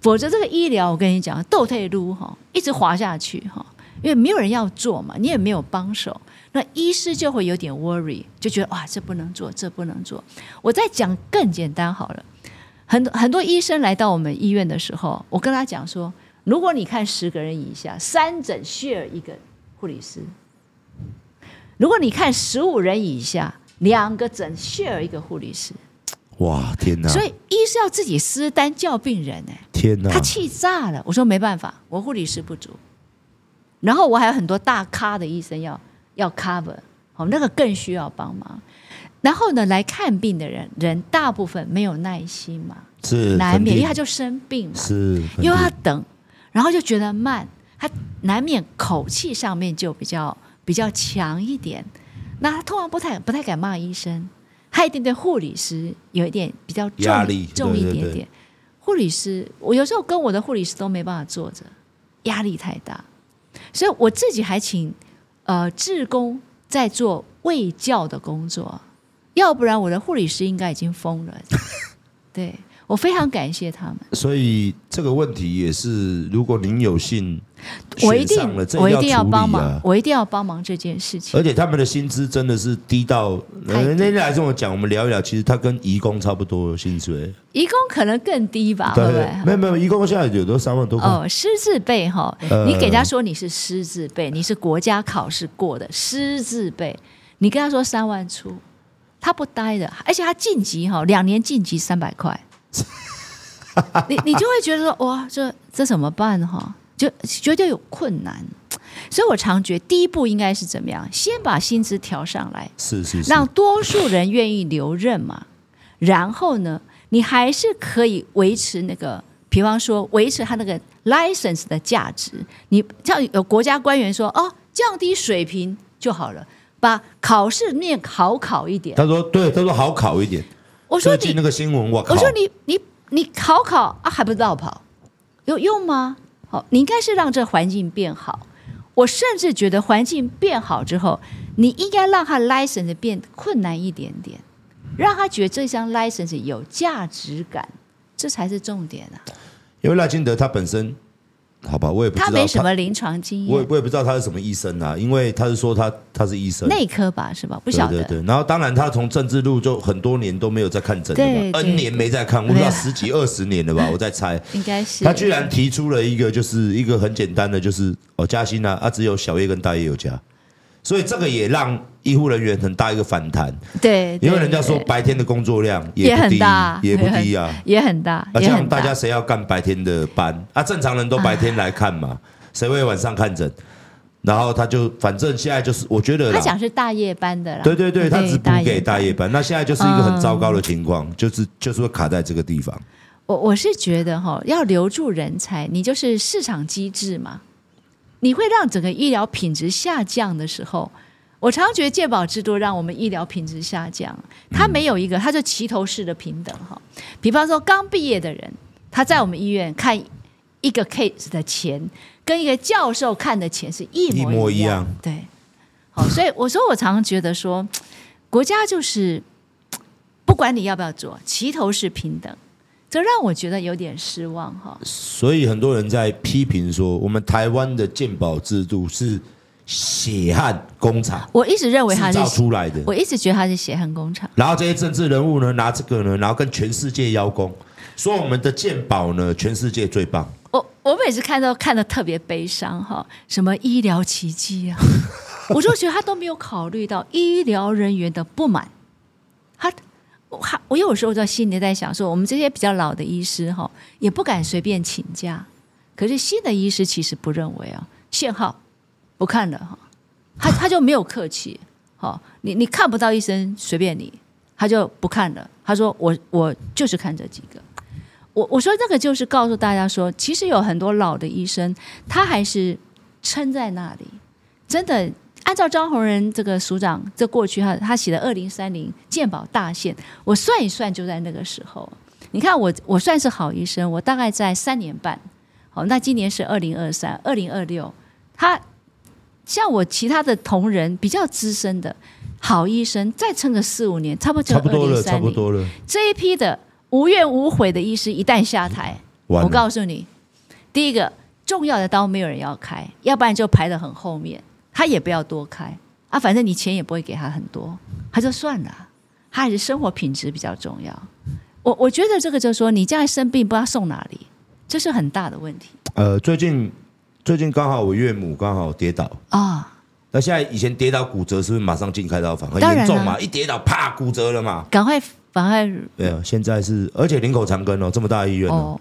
否则这个医疗我跟你讲倒退撸哈，一直滑下去哈，因为没有人要做嘛，你也没有帮手，那医师就会有点 worry，就觉得哇，这不能做，这不能做。我再讲更简单好了。很多很多医生来到我们医院的时候，我跟他讲说：如果你看十个人以下，三诊 share 一个护理师；如果你看十五人以下，两个诊 share 一个护理师。
哇，天哪！
所以医生要自己私单叫病人哎，
天哪！
他气炸了。我说没办法，我护理师不足，然后我还有很多大咖的医生要要 cover，好，那个更需要帮忙。然后呢，来看病的人，人大部分没有耐心嘛，
是
难免，因为他就生病嘛，
是
又要等，然后就觉得慢，他难免口气上面就比较比较强一点。那他通常不太不太敢骂医生，他一定对护理师有一点比较重
压力
重一点点。对对对，护理师，我有时候跟我的护理师都没办法坐着，压力太大，所以我自己还请呃志工在做卫教的工作。要不然我的护理师应该已经疯了。对，我非常感谢他们。
所以这个问题也是，如果您有幸，
我一定我一定要帮忙，
啊、
我一定要帮忙这件事情。
而且他们的薪资真的是低到，那天来跟我讲，我们聊一聊，其实他跟移工差不多薪水。
移工可能更低吧？对，不会？
没有没有，移工现在有都三万多块。
哦，师字辈哈，你给他说你是师字辈，你是国家考试过的师字辈，你跟他说三万出。他不呆的，而且他晋级哈，两年晋级三百块，你你就会觉得说哇，这这怎么办哈？就觉得有困难，所以我常觉得第一步应该是怎么样？先把薪资调上来，
是是是，
让多数人愿意留任嘛。然后呢，你还是可以维持那个，比方说维持他那个 license 的价值。你像有国家官员说哦，降低水平就好了。把考试面好考一点。
他说：“对，他说好考一点。”
我说：“
你那个新闻，我
我说你你你考考啊，还不绕跑，有用吗？好，你应该是让这环境变好。我甚至觉得环境变好之后，你应该让他 license 变困难一点点，让他觉得这张 license 有价值感，这才是重点啊。
因为赖清德他本身。好吧，我也不知道他，
他没什么临床经验，
我也我也不知道他是什么医生啊，因为他是说他他是医生，
内科吧，是吧？不晓得。
对对对，然后当然他从政治路就很多年都没有在看诊了吧，N 年没在看，我不知道十几二十年了吧，我在猜，
应该是。
他居然提出了一个就是一个很简单的，就是哦加薪啊，啊只有小叶跟大叶有加。所以这个也让医护人员很大一个反弹，
对，
因为人家说白天的工作量也很低，也不低啊，
也很大。
啊，这样大家谁要干白天的班啊？正常人都白天来看嘛，谁会晚上看诊？然后他就反正现在就是，我觉得
他讲是大夜班的啦，
对对对，他只补给大夜班。那现在就是一个很糟糕的情况，就是就是会卡在这个地方。
我我是觉得哈，要留住人才，你就是市场机制嘛。你会让整个医疗品质下降的时候，我常常觉得健保制度让我们医疗品质下降。它没有一个，它就齐头式的平等哈。比方说，刚毕业的人，他在我们医院看一个 case 的钱，跟一个教授看的钱是一模一样。一模一样。对，好，所以我说，我常常觉得说，国家就是不管你要不要做，齐头式平等。这让我觉得有点失望哈，
所以很多人在批评说，我们台湾的鉴宝制度是血汗工厂。
我一直认为它是
造出来的，
我一直觉得它是血汗工厂。
然后这些政治人物呢，拿这个呢，然后跟全世界邀功，说我们的鉴宝呢，全世界最棒。
我我每次看到看的特别悲伤哈，什么医疗奇迹啊，我就觉得他都没有考虑到医疗人员的不满，他。我有时候在心里在想说，我们这些比较老的医师哈，也不敢随便请假。可是新的医师其实不认为啊，限号不看了哈，他他就没有客气，好，你你看不到医生随便你，他就不看了。他说我我就是看这几个。我我说这个就是告诉大家说，其实有很多老的医生，他还是撑在那里，真的。按照张宏仁这个署长，这过去他他写的二零三零健保大限，我算一算就在那个时候。你看我我算是好医生，我大概在三年半。好，那今年是二零二三、二零二六。他像我其他的同仁比较资深的好医生，再撑个四五年，差不多就二零三零。差不多了。这一批的无怨无悔的医师一旦下台，我告诉你，第一个重要的刀没有人要开，要不然就排得很后面。他也不要多开啊，反正你钱也不会给他很多，他就算了。他还是生活品质比较重要。我我觉得这个就是说，你将来生病不知道送哪里，这是很大的问题。
呃，最近最近刚好我岳母刚好跌倒啊，哦、那现在以前跌倒骨折是不是马上进开刀房？很严重嘛，一跌倒啪骨折了嘛，
赶快赶快。
对啊，现在是而且林口长庚哦，这么大的医院哦，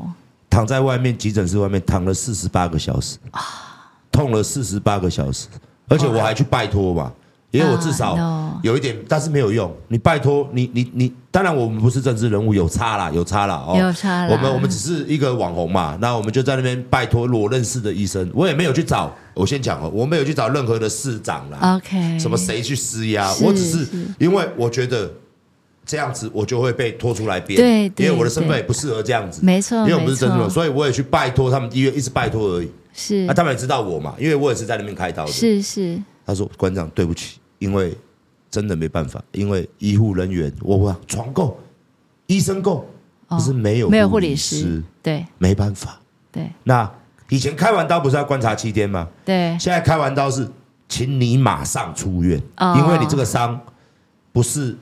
躺在外面急诊室外面躺了四十八个小时啊，痛了四十八个小时。而且我还去拜托嘛，因为我至少有一点，但是没有用。你拜托你你你，当然我们不是政治人物，有差啦，有差啦哦。
有差。
我们我们只是一个网红嘛，那我们就在那边拜托我认识的医生，我也没有去找。我先讲哦，我没有去找任何的市长啦，OK，什么谁去施压，我只是因为我觉得这样子我就会被拖出来编，对，因为我的身份也不适合这样子，
没错，
因为我不是政治人物，所以我也去拜托他们医院，一直拜托而已。
是，
那、啊、他们也知道我嘛，因为我也是在那边开刀的。
是是。
他说：“馆长，对不起，因为真的没办法，因为医护人员，我我床够，医生够，可是没有、哦、没有护理师，对，没办法。对，那以前开完刀不是要观察七天吗？对，现在开完刀是，请你马上出院，哦、因为你这个伤不是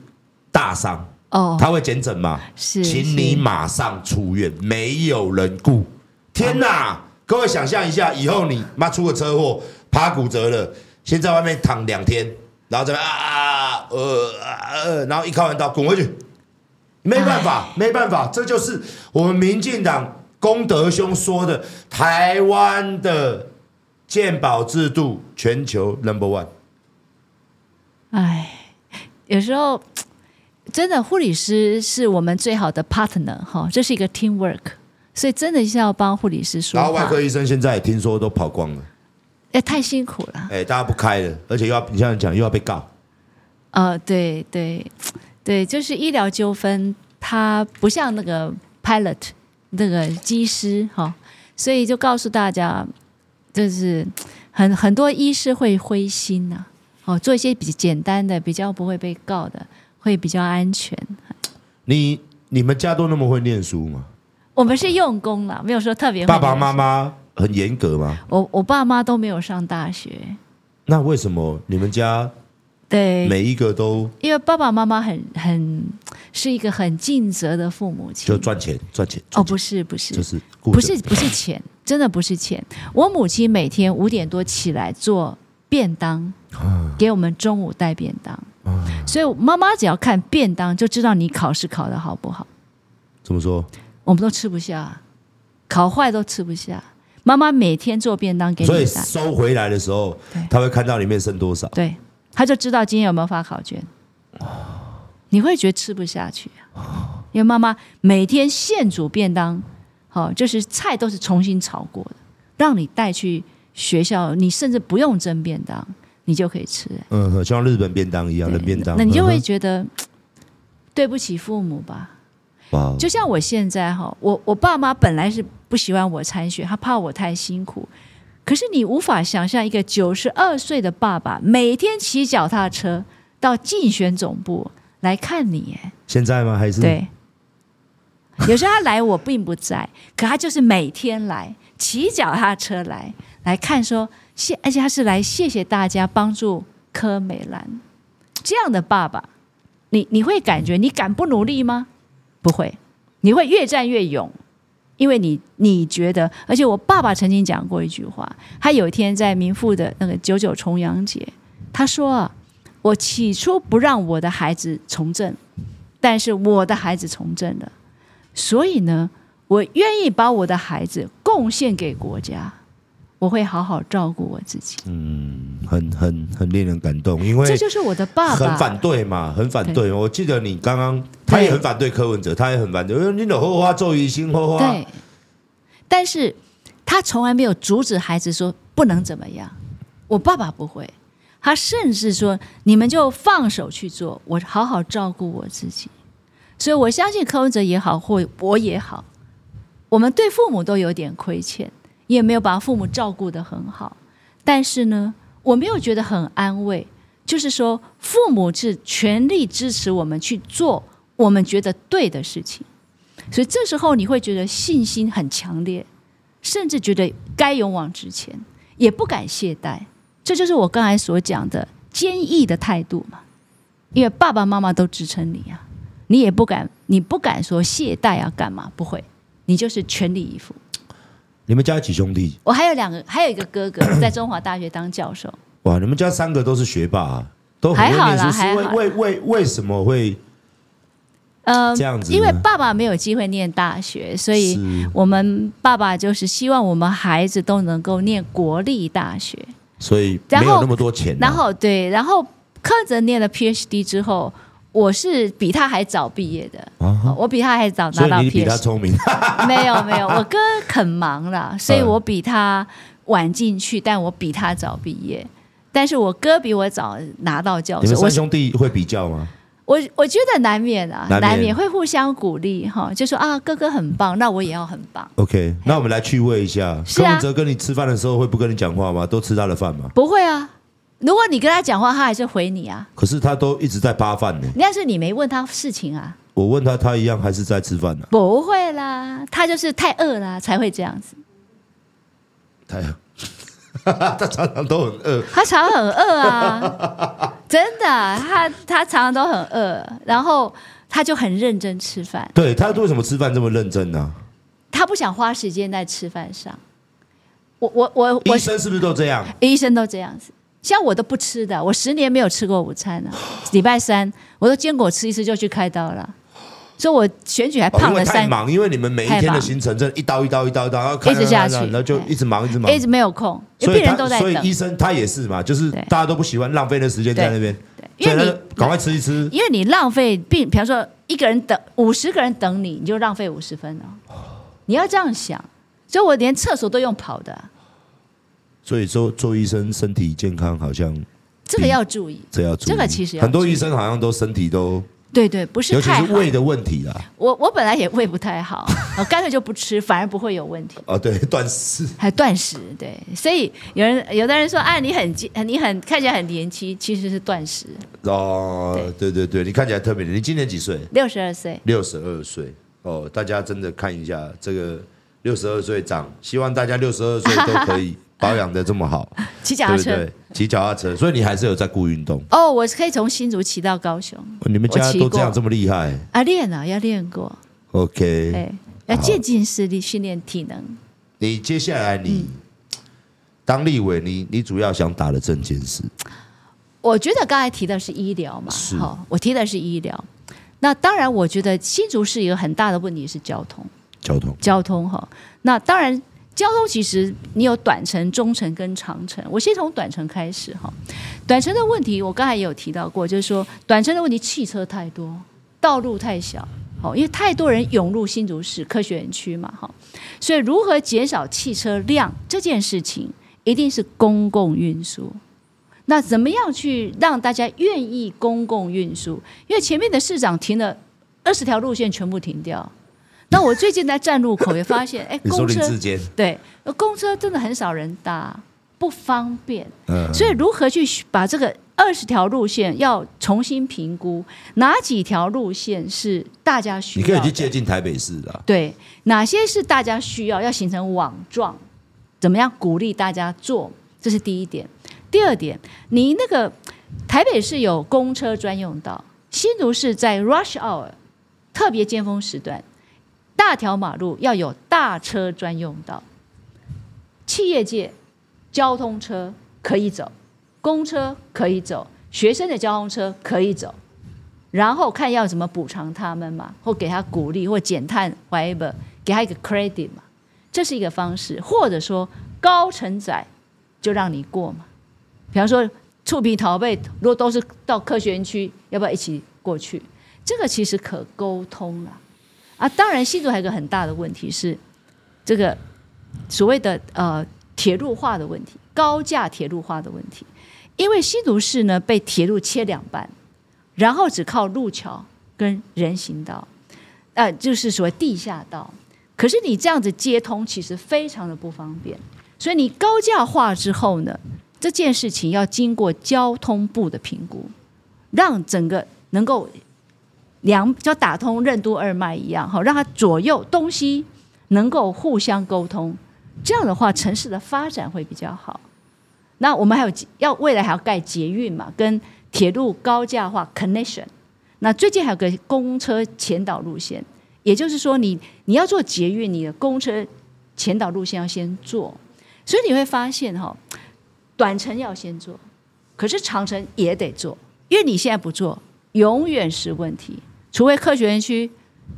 大伤哦，他会检诊嘛？是，请你马上出院，没有人顾。天哪！”哦各位想象一下，以后你妈出个车祸，趴骨折了，先在外面躺两天，然后怎么啊呃呃，然后一开完刀滚回去，没办法，没办法，这就是我们民进党功德兄说的，台湾的鉴保制度全球 number one。
哎，有时候真的护理师是我们最好的 partner 哈，这是一个 teamwork。所以真的是要帮护理师说话。
然后外科医生现在也听说都跑光了，
哎，太辛苦了。
哎，大家不开了，而且又要你这样讲又要被告。
呃，对对对，就是医疗纠纷，它不像那个 pilot 那个机师哈，所以就告诉大家，就是很很多医师会灰心呐、啊。哦，做一些比较简单的，比较不会被告的，会比较安全。
你你们家都那么会念书吗？
我们是用功了，没有说特别。
爸爸妈妈很严格吗？
我我爸妈都没有上大学。
那为什么你们家对每一个都？
因为爸爸妈妈很很是一个很尽责的父母亲，
就赚钱赚钱。
哦，不是不是，
就是
不是不是钱，真的不是钱。我母亲每天五点多起来做便当，啊、给我们中午带便当。啊、所以妈妈只要看便当就知道你考试考得好不好。
怎么说？
我们都吃不下，烤坏都吃不下。妈妈每天做便当给你，
所以收回来的时候，他会看到里面剩多少，
对，他就知道今天有没有发考卷。你会觉得吃不下去啊，因为妈妈每天现煮便当，好，就是菜都是重新炒过的，让你带去学校，你甚至不用蒸便当，你就可以吃。
嗯，像日本便当一样的便当，
那你就会觉得对不起父母吧。就像我现在哈，我我爸妈本来是不喜欢我参选，他怕我太辛苦。可是你无法想象一个九十二岁的爸爸每天骑脚踏车到竞选总部来看你，哎，
现在吗？还是
对？有时候他来我并不在，可他就是每天来骑脚踏车来来看，说谢，而且他是来谢谢大家帮助柯美兰这样的爸爸，你你会感觉你敢不努力吗？不会，你会越战越勇，因为你你觉得，而且我爸爸曾经讲过一句话，他有一天在民富的那个九九重阳节，他说啊，我起初不让我的孩子从政，但是我的孩子从政了，所以呢，我愿意把我的孩子贡献给国家。我会好好照顾我自己。嗯，
很很很令人感动，因为
这就是我的爸爸。
很反对嘛，很反对。对我记得你刚刚，他也很反对柯文哲，他也很反对。因为你的后花做疑心后花。
对，但是他从来没有阻止孩子说不能怎么样。我爸爸不会，他甚至说你们就放手去做，我好好照顾我自己。所以我相信柯文哲也好，或我也好，我们对父母都有点亏欠。也没有把父母照顾得很好，但是呢，我没有觉得很安慰。就是说，父母是全力支持我们去做我们觉得对的事情，所以这时候你会觉得信心很强烈，甚至觉得该勇往直前，也不敢懈怠。这就是我刚才所讲的坚毅的态度嘛。因为爸爸妈妈都支撑你啊，你也不敢，你不敢说懈怠啊，干嘛？不会，你就是全力以赴。
你们家有几兄弟？
我还有两个，还有一个哥哥 在中华大学当教授。
哇，你们家三个都是学霸啊，都很会念书。是为为为为什么会呃这样子？
因为爸爸没有机会念大学，所以我们爸爸就是希望我们孩子都能够念国立大学。
所以没有那么多钱啊。
然后对，然后柯哲念了 PhD 之后。我是比他还早毕业的，啊、我比他还早拿到 PhD。
你比他聪明？
没有没有，我哥很忙啦，所以我比他晚进去，但我比他早毕业。但是我哥比我早拿到教授。
你们三兄弟会比较吗？
我我觉得难免啊，难免，难免会互相鼓励哈，就说啊，哥哥很棒，那我也要很棒。
OK，那我们来趣味一下，柯文哲跟你吃饭的时候会不跟你讲话吗？都吃他的饭吗？
不会啊。如果你跟他讲话，他还是回你啊。
可是他都一直在扒饭呢。
那是你没问他事情啊。
我问他，他一样还是在吃饭呢、啊。
不会啦，他就是太饿了才会这样子。
太饿，他常常都很饿。
他常常很饿啊，真的，他他常常都很饿，然后他就很认真吃饭。
对，他为什么吃饭这么认真呢、啊？
他不想花时间在吃饭上。我我我，
医生是不是都这样？
医生都这样子。像我都不吃的，我十年没有吃过午餐了。礼拜三我都坚果吃一次就去开刀了，所以我选举还胖了三。
太忙，因为你们每一天的行程，真的一刀一刀一刀一刀，
一直下去，
然后就一直忙一直忙，
一直没有空。所以病人都在等。
所以医生他也是嘛，就是大家都不喜欢浪费的时间在那边，对因为你赶快吃一吃。
因为你浪费病，比方说一个人等五十个人等你，你就浪费五十分了。你要这样想，所以我连厕所都用跑的。
所以说做医生身体健康好像这个
要注意，
这要注意。
这个其实
很多医生好像都身体都
对对，不是
尤其。是胃的问题啦。
我我本来也胃不太好，我干脆就不吃，反而不会有问题。
哦，对，断食。
还断食，对，所以有人有的人说，啊，你很你很看起来很年轻，其实是断食。
哦，对对对，你看起来特别年轻。你今年几岁？
六十二岁。
六十二岁。哦，大家真的看一下这个六十二岁长，希望大家六十二岁都可以。保养的这么好，
骑脚踏车，
骑脚踏车，所以你还是有在顾运动
哦。我是可以从新竹骑到高雄，
你们家都这样这么厉害
啊？练啊，要练过。
OK，
哎，要渐进式的训练体能。
你接下来你当立委，你你主要想打的证件是？
我觉得刚才提的是医疗嘛，好，我提的是医疗。那当然，我觉得新竹市一个很大的问题是交通，
交通，
交通哈。那当然。交通其实你有短程、中程跟长程。我先从短程开始哈。短程的问题我刚才也有提到过，就是说短程的问题，汽车太多，道路太小，好，因为太多人涌入新竹市科学园区嘛，哈。所以如何减少汽车量这件事情，一定是公共运输。那怎么样去让大家愿意公共运输？因为前面的市长停了二十条路线，全部停掉。那我最近在站路口也发现，哎，公车对，公车真的很少人搭，不方便。嗯，所以如何去把这个二十条路线要重新评估，哪几条路线是大家需要？
你可以去接近台北市的。
对，哪些是大家需要？要形成网状，怎么样鼓励大家做？这是第一点。第二点，你那个台北市有公车专用道，新竹市在 rush hour 特别尖峰时段。大条马路要有大车专用道，企业界交通车可以走，公车可以走，学生的交通车可以走，然后看要怎么补偿他们嘛，或给他鼓励或减碳，whatever，给他一个 credit 嘛，这是一个方式，或者说高承载就让你过嘛，比方说触鼻桃贝，如果都是到科学园区，要不要一起过去？这个其实可沟通了。啊，啊当然，新竹还有一个很大的问题是，这个所谓的呃铁路化的问题，高架铁路化的问题。因为新竹市呢被铁路切两半，然后只靠路桥跟人行道，呃，就是所谓地下道。可是你这样子接通，其实非常的不方便。所以你高架化之后呢，这件事情要经过交通部的评估，让整个能够。两就打通任督二脉一样，好让它左右东西能够互相沟通，这样的话城市的发展会比较好。那我们还有要未来还要盖捷运嘛，跟铁路高架化 connection。那最近还有个公车前导路线，也就是说你你要做捷运，你的公车前导路线要先做，所以你会发现哈，短程要先做，可是长程也得做，因为你现在不做，永远是问题。除非科学园区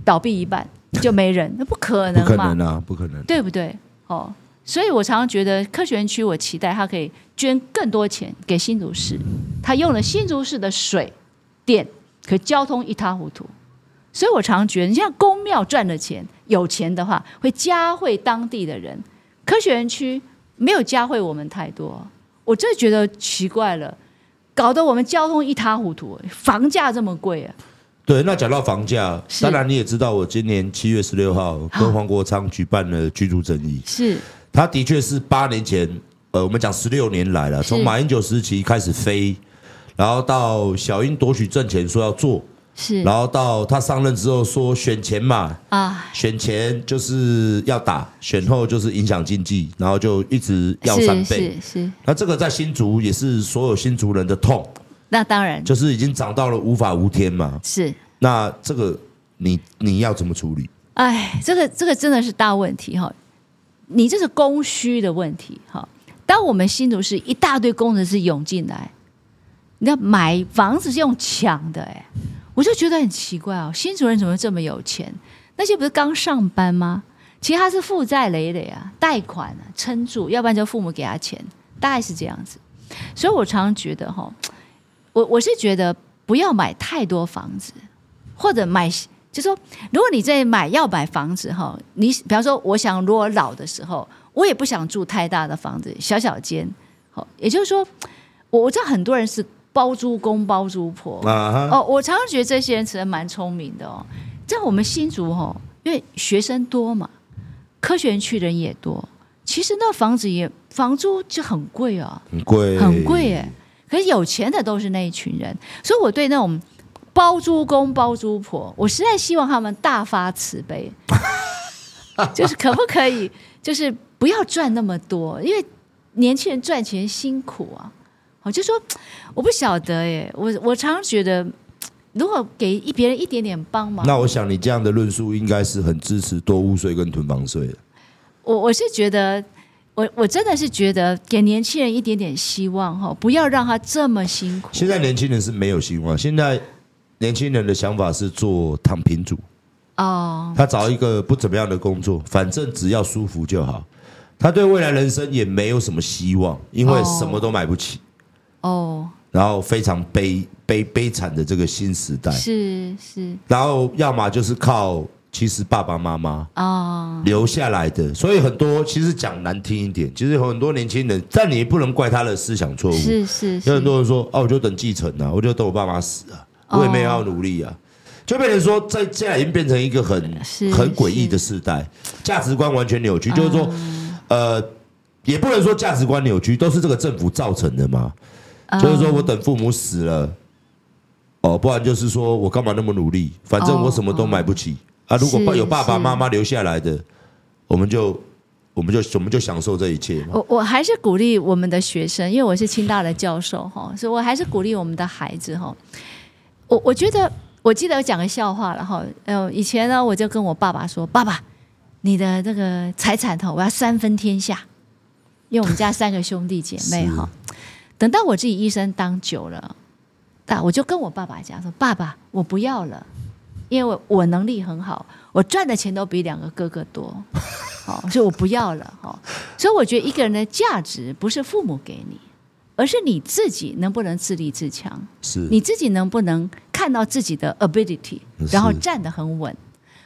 倒闭一半就没人，那不可能嘛？
不可能啊，不可能，
对不对？哦，所以我常常觉得科学园区，我期待它可以捐更多钱给新竹市。它用了新竹市的水电，可交通一塌糊涂。所以我常常觉得，你像公庙赚了钱，有钱的话会加惠当地的人。科学园区没有加惠我们太多，我真的觉得奇怪了，搞得我们交通一塌糊涂，房价这么贵啊！
对，那讲到房价，当然你也知道，我今年七月十六号跟黄国昌举办了居住正义。
是，
他的确是八年前，呃，我们讲十六年来了，从马英九时期开始飞，然后到小英夺取政权说要做，
是，
然后到他上任之后说选前嘛，
啊，
选前就是要打，选后就是影响经济，然后就一直要三倍，
是，是，
那这个在新竹也是所有新竹人的痛。
那当然，
就是已经涨到了无法无天嘛。
是，
那这个你你要怎么处理？
哎，这个这个真的是大问题哈。你这是供需的问题哈。当我们新竹市一大堆工程师涌进来，你要买房子是用抢的哎，我就觉得很奇怪哦。新主人怎么这么有钱？那些不是刚上班吗？其实他是负债累累啊，贷款啊撑住，要不然就父母给他钱，大概是这样子。所以我常常觉得哈。我我是觉得不要买太多房子，或者买，就是说，如果你在买要买房子哈，你比方说，我想如果老的时候，我也不想住太大的房子，小小间，好，也就是说，我我知道很多人是包租公包租婆哦，我常常觉得这些人其实蛮聪明的哦。在我们新竹哦，因为学生多嘛，科学园区人也多，其实那房子也房租就很贵哦，
很贵，
很贵哎。可是有钱的都是那一群人，所以我对那种包租公包租婆，我实在希望他们大发慈悲，就是可不可以，就是不要赚那么多，因为年轻人赚钱辛苦啊。我就说，我不晓得耶，我我常常觉得，如果给一别人一点点帮忙，
那我想你这样的论述应该是很支持多屋税跟囤房税的。
我我是觉得，我我真的是觉得给年轻人一点点希望哈，不要让他这么辛苦。
现在年轻人是没有希望，现在年轻人的想法是做躺平族。
哦，
他找一个不怎么样的工作，反正只要舒服就好。他对未来人生也没有什么希望，因为什么都买不起。
哦，
然后非常悲悲悲惨的这个新时代，
是是。
然后要么就是靠其实爸爸妈妈
啊
留下来的，所以很多其实讲难听一点，其实有很多年轻人，但你也不能怪他的思想错误。
是是，
有很多人说，哦，我就等继承啊，我就等我爸妈死啊，我也没有要努力啊，就变成说，在现在已经变成一个很很诡异的时代，价值观完全扭曲，就是说，呃，也不能说价值观扭曲，都是这个政府造成的嘛。就是说我等父母死了，哦，不然就是说我干嘛那么努力？反正我什么都买不起啊。如果有爸爸妈妈留下来的，我们就我们就我们就享受这一切嘛。
我我还是鼓励我们的学生，因为我是清大的教授哈，所以我还是鼓励我们的孩子哈。我我觉得我记得我讲个笑话了哈。呃，以前呢，我就跟我爸爸说：“爸爸，你的这个财产哈，我要三分天下，因为我们家三个兄弟姐妹 哈。”等到我自己一生当久了，那我就跟我爸爸讲说：“爸爸，我不要了，因为我能力很好，我赚的钱都比两个哥哥多，好，所以我不要了。哈，所以我觉得一个人的价值不是父母给你，而是你自己能不能自立自强，
是
你自己能不能看到自己的 ability，然后站得很稳。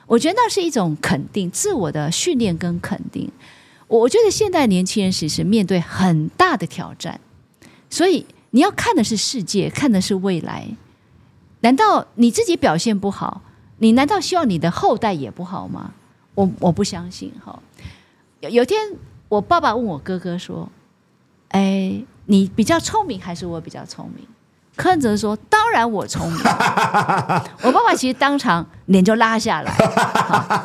我觉得那是一种肯定，自我的训练跟肯定。我我觉得现代年轻人其实面对很大的挑战。”所以你要看的是世界，看的是未来。难道你自己表现不好，你难道希望你的后代也不好吗？我我不相信哈。有有天，我爸爸问我哥哥说：“哎，你比较聪明还是我比较聪明？”柯文哲说：“当然我聪明。”我爸爸其实当场脸就拉下来，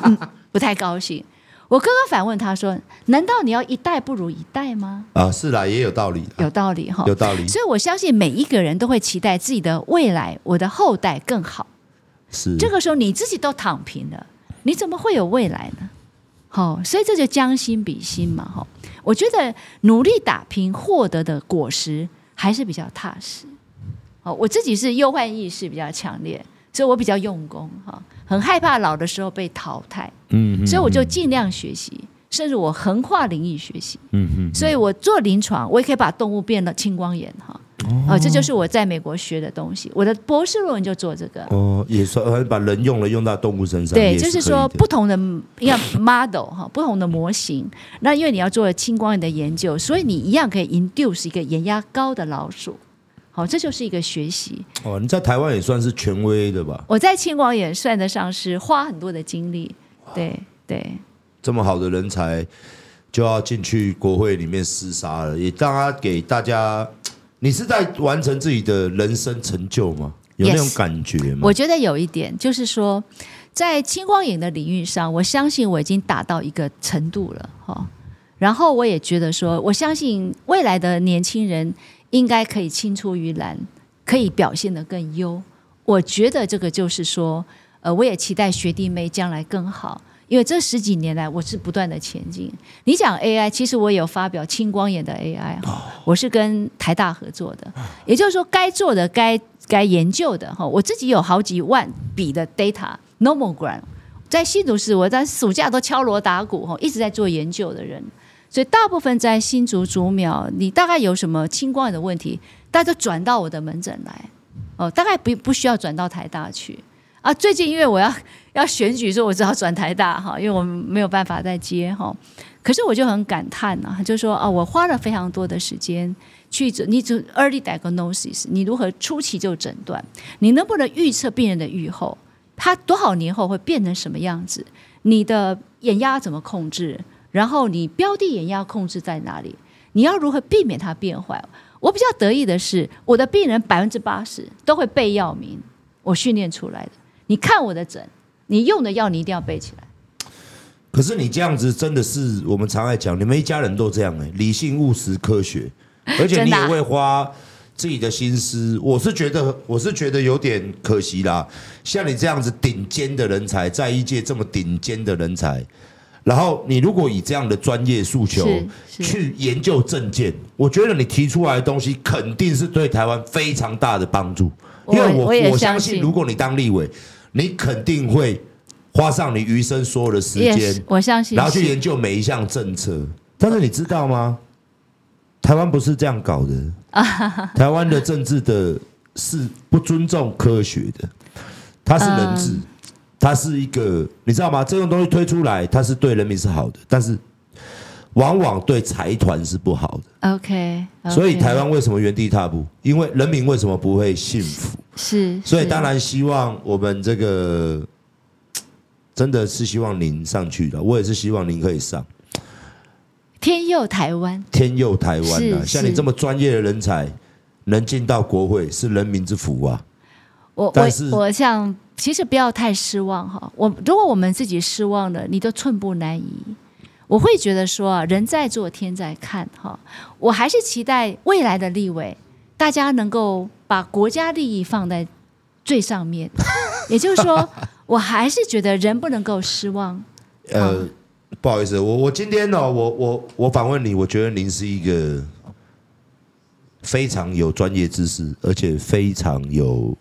嗯，不太高兴。我哥哥反问他说：“难道你要一代不如一代吗？”
啊，是啦，也有道理，
有道理哈，
有道理。
所以我相信每一个人都会期待自己的未来，我的后代更好。
是
这个时候你自己都躺平了，你怎么会有未来呢？好，所以这就将心比心嘛。哈，我觉得努力打拼获得的果实还是比较踏实。哦，我自己是忧患意识比较强烈，所以我比较用功哈。很害怕老的时候被淘汰，嗯，嗯，所以我就尽量学习，甚至我横跨领域学习，嗯嗯，所以我做临床，我也可以把动物变得青光眼哈，哦，这就是我在美国学的东西，我的博士论文就做这个，
哦，也算把人用了用到动物身上，
对，就是说不同的要 model 哈，不同的模型，那因为你要做青光眼的研究，所以你一样可以 induce 一个眼压高的老鼠。好，这就是一个学习。
哦，你在台湾也算是权威的吧？
我在青光眼算得上是花很多的精力。对对，
这么好的人才就要进去国会里面厮杀了，也让他给大家。你是在完成自己的人生成就吗？有那种感觉吗？Yes,
我觉得有一点，就是说，在青光影的领域上，我相信我已经达到一个程度了。哈，然后我也觉得说，我相信未来的年轻人。应该可以青出于蓝，可以表现得更优。我觉得这个就是说，呃，我也期待学弟妹将来更好，因为这十几年来我是不断的前进。你讲 AI，其实我也有发表青光眼的 AI，我是跟台大合作的，也就是说该做的、该该研究的哈，我自己有好几万笔的 data，nomogram，在新竹市，我在暑假都敲锣打鼓哈，一直在做研究的人。所以大部分在新竹竹苗，你大概有什么青光眼的问题，大家都转到我的门诊来，哦，大概不不需要转到台大去啊，最近因为我要 要选举，所以我只好转台大哈，因为我没有办法再接哈。可是我就很感叹呐，就说啊，我花了非常多的时间去你就 early diagnosis，你如何初期就诊断？你能不能预测病人的预后？他多少年后会变成什么样子？你的眼压怎么控制？然后你标的眼压控制在哪里？你要如何避免它变坏？我比较得意的是，我的病人百分之八十都会背药名，我训练出来的。你看我的诊，你用的药你一定要背起来。
可是你这样子真的是我们常爱讲，你们一家人都这样哎，理性、务实、科学，而且你也会花自己的心思。我是觉得，我是觉得有点可惜啦。像你这样子顶尖的人才，在一届这么顶尖的人才。然后你如果以这样的专业诉求去研究证件，我觉得你提出来的东西肯定是对台湾非常大的帮助。因为我我，我相信，如果你当立委，你肯定会花上你余生所有的时间，yes,
我相信，
然后去研究每一项政策。但是你知道吗？台湾不是这样搞的。台湾的政治的是不尊重科学的，它是人治。嗯它是一个，你知道吗？这种东西推出来，它是对人民是好的，但是往往对财团是不好的。
OK，, okay.
所以台湾为什么原地踏步？因为人民为什么不会幸福？
是，
所以当然希望我们这个 真的是希望您上去的，我也是希望您可以上。
天佑台湾，
天佑台湾啊！像你这么专业的人才能进到国会，是人民之福啊。
我我我想，其实不要太失望哈。我如果我们自己失望了，你都寸步难移。我会觉得说啊，人在做天在看哈。我还是期待未来的立委，大家能够把国家利益放在最上面。也就是说，我还是觉得人不能够失望。
呃，不好意思，我我今天呢，我我我访问你，我觉得您是一个非常有专业知识，而且非常有。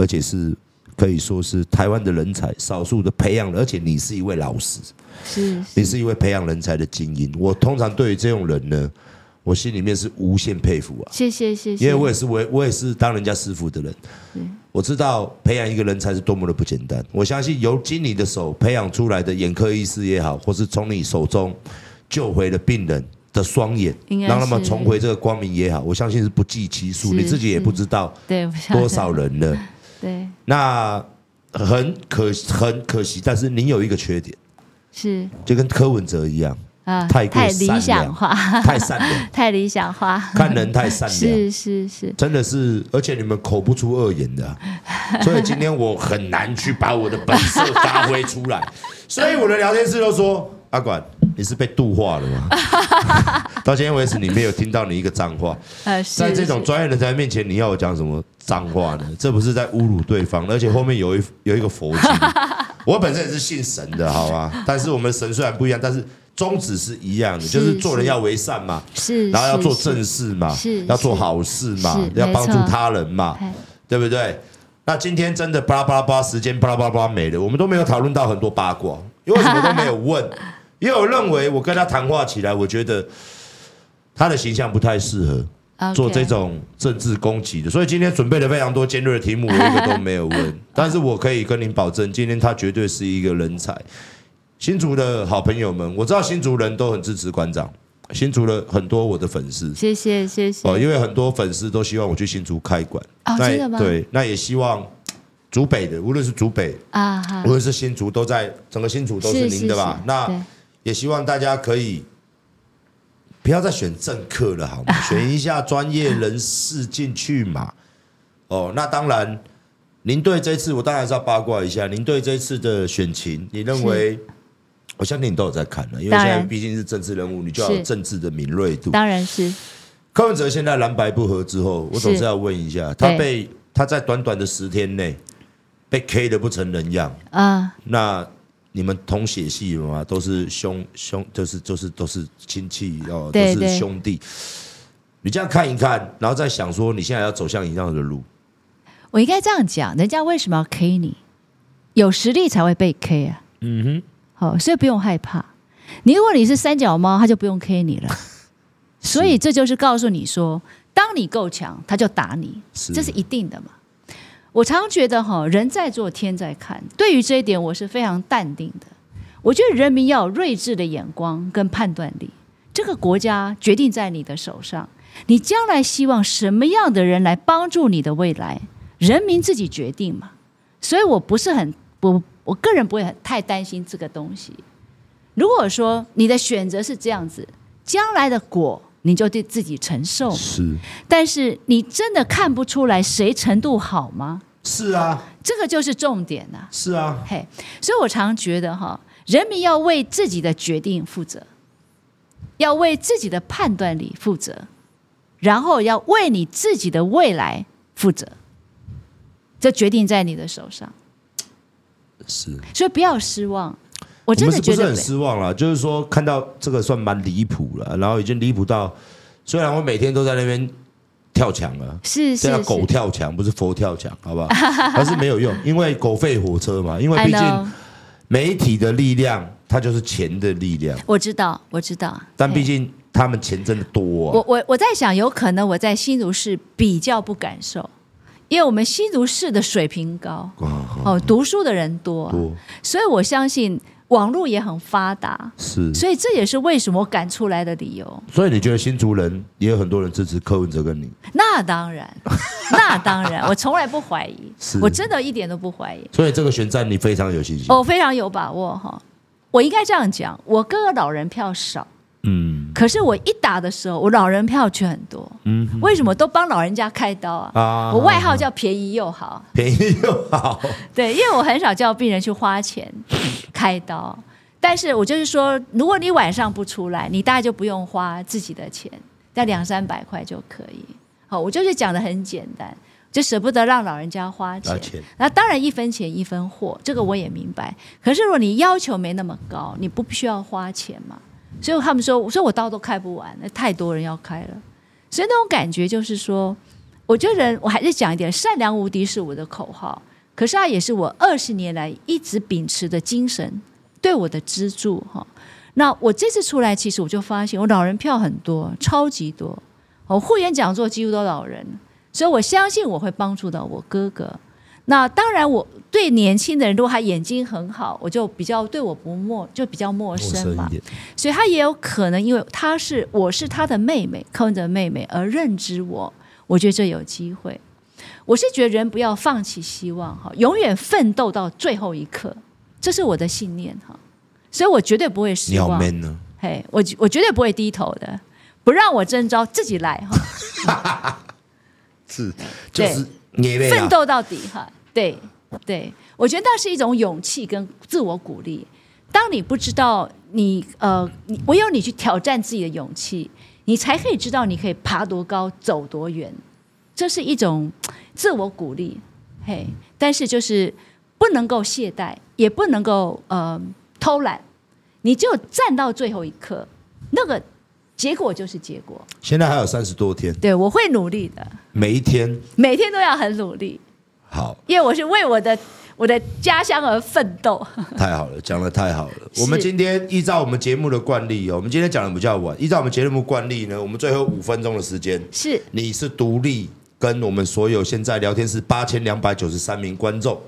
而且是可以说是台湾的人才，少数的培养，而且你是一位老师，
是，是
你是一位培养人才的精英。我通常对于这种人呢，我心里面是无限佩服啊！
谢谢谢谢，
因为我也是我我也是当人家师傅的人，我知道培养一个人才是多么的不简单。我相信由经你的手培养出来的眼科医师也好，或是从你手中救回了病人的双眼，让他们重回这个光明也好，我相信是不计其数，你自己也不知道多少人了。
对，
那很可很可惜，但是您有一个缺点，
是。
就跟柯文哲一样啊，太
太理想化，
太善良，
太理想化，
看人太善良，
是是是，
真的是，而且你们口不出恶言的，啊，所以今天我很难去把我的本色发挥出来，所以我的聊天室都说。阿管，你是被度化了吗？到今天为止，你没有听到你一个脏话。在这种专业人才面前，你要我讲什么脏话呢？这不是在侮辱对方，而且后面有一有一个佛经。我本身也是信神的，好吧？但是我们神虽然不一样，但是宗旨是一样的，就是做人要为善嘛，是，然后要做正事嘛，是，要做好事嘛，要帮助他人嘛，对不对？那今天真的巴拉巴拉巴拉，时间巴拉巴拉巴拉没了，我们都没有讨论到很多八卦，因为什么都没有问。因为我认为我跟他谈话起来，我觉得他的形象不太适合做这种政治攻击的，所以今天准备了非常多尖锐的题目，我一个都没有问。但是我可以跟您保证，今天他绝对是一个人才。新竹的好朋友们，我知道新竹人都很支持馆长，新竹了很多我的粉丝，
谢谢谢谢。哦，
因为很多粉丝都希望我去新竹开馆，
哦，真的吗？
对，那也希望。竹北的，无论是竹北啊，无论是新竹，都在整个新竹都是您的吧？那也希望大家可以不要再选政客了，好吗？选一下专业人士进去嘛。哦，那当然，您对这次我当然是要八卦一下。您对这次的选情，你认为？我相信你都有在看了，因为现在毕竟是政治人物，你就要有政治的敏锐度。
当然是。
柯文哲现在蓝白不合之后，我总是要问一下，他被他在短短的十天内。被 K 的不成人样啊！那你们同血系嘛？都是兄兄，就是就是都是亲戚哦，都是兄弟。你这样看一看，然后再想说，你现在要走向一样的路。
我应该这样讲，人家为什么要 K 你？有实力才会被 K 啊！嗯哼，好，所以不用害怕。你如果你是三脚猫，他就不用 K 你了。所以这就是告诉你说，当你够强，他就打你，这是一定的嘛。我常觉得哈，人在做天在看。对于这一点，我是非常淡定的。我觉得人民要有睿智的眼光跟判断力。这个国家决定在你的手上，你将来希望什么样的人来帮助你的未来，人民自己决定嘛。所以我不是很，我我个人不会很太担心这个东西。如果说你的选择是这样子，将来的果你就得自己承受。
是，
但是你真的看不出来谁程度好吗？
是啊，
这个就是重点呐、啊。
是啊，
嘿，所以我常觉得哈，人民要为自己的决定负责，要为自己的判断力负责，然后要为你自己的未来负责。这决定在你的手上。
是，
所以不要失望。我真的觉得
不是很失望了，就是说看到这个算蛮离谱了，然后已经离谱到，虽然我每天都在那边。跳墙了，
是是，
叫狗跳墙，不是佛跳墙，好不好？但是没有用，因为狗吠火车嘛。因为毕竟媒体的力量，它就是钱的力量。
我知道，我知道。
但毕竟他们钱真的多啊。
我我我在想，有可能我在新竹市比较不感受，因为我们新竹市的水平高，哦，读书的人多，多，所以我相信。网络也很发达，
是，
所以这也是为什么我敢出来的理由。
所以你觉得新竹人也有很多人支持柯文哲跟你？
那当然，那当然，我从来不怀疑，我真的一点都不怀疑。
所以这个选战你非常有信心？
我非常有把握哈。我应该这样讲，我哥哥老人票少。嗯，可是我一打的时候，我老人票却很多。嗯，为什么都帮老人家开刀啊？啊，我外号叫便宜又好，
便宜又好。
对，因为我很少叫病人去花钱 开刀，但是我就是说，如果你晚上不出来，你大概就不用花自己的钱，在两三百块就可以。好，我就是讲的很简单，就舍不得让老人家花钱。那当然一分钱一分货，这个我也明白。可是如果你要求没那么高，你不需要花钱嘛？所以他们说，我说我刀都开不完，那太多人要开了。所以那种感觉就是说，我觉得人我还是讲一点，善良无敌是我的口号，可是它也是我二十年来一直秉持的精神，对我的资助哈。那我这次出来，其实我就发现我老人票很多，超级多。我护园讲座几乎都老人，所以我相信我会帮助到我哥哥。那当然，我对年轻的人，如果他眼睛很好，我就比较对我不陌，就比较陌生嘛。所以他也有可能，因为他是我是他的妹妹，柯文哲的妹妹而认知我，我觉得这有机会。我是觉得人不要放弃希望哈，永远奋斗到最后一刻，这是我的信念哈。所以我绝对不会失望。嘿，我我绝对不会低头的，不让我征招自己来哈。
是，就是
奋斗到底哈。对，对，我觉得那是一种勇气跟自我鼓励。当你不知道你呃，你唯有你去挑战自己的勇气，你才可以知道你可以爬多高、走多远。这是一种自我鼓励，嘿。但是就是不能够懈怠，也不能够呃偷懒。你就站到最后一刻，那个结果就是结果。
现在还有三十多天，
对，我会努力的。
每一天，
每天都要很努力。
好，
因为我是为我的我的家乡而奋斗。
太好了，讲的太好了。我们今天依照我们节目的惯例哦，我们今天讲的比较晚。依照我们节目惯例呢，我们最后五分钟的时间
是，
你是独立跟我们所有现在聊天室八千两百九十三名观众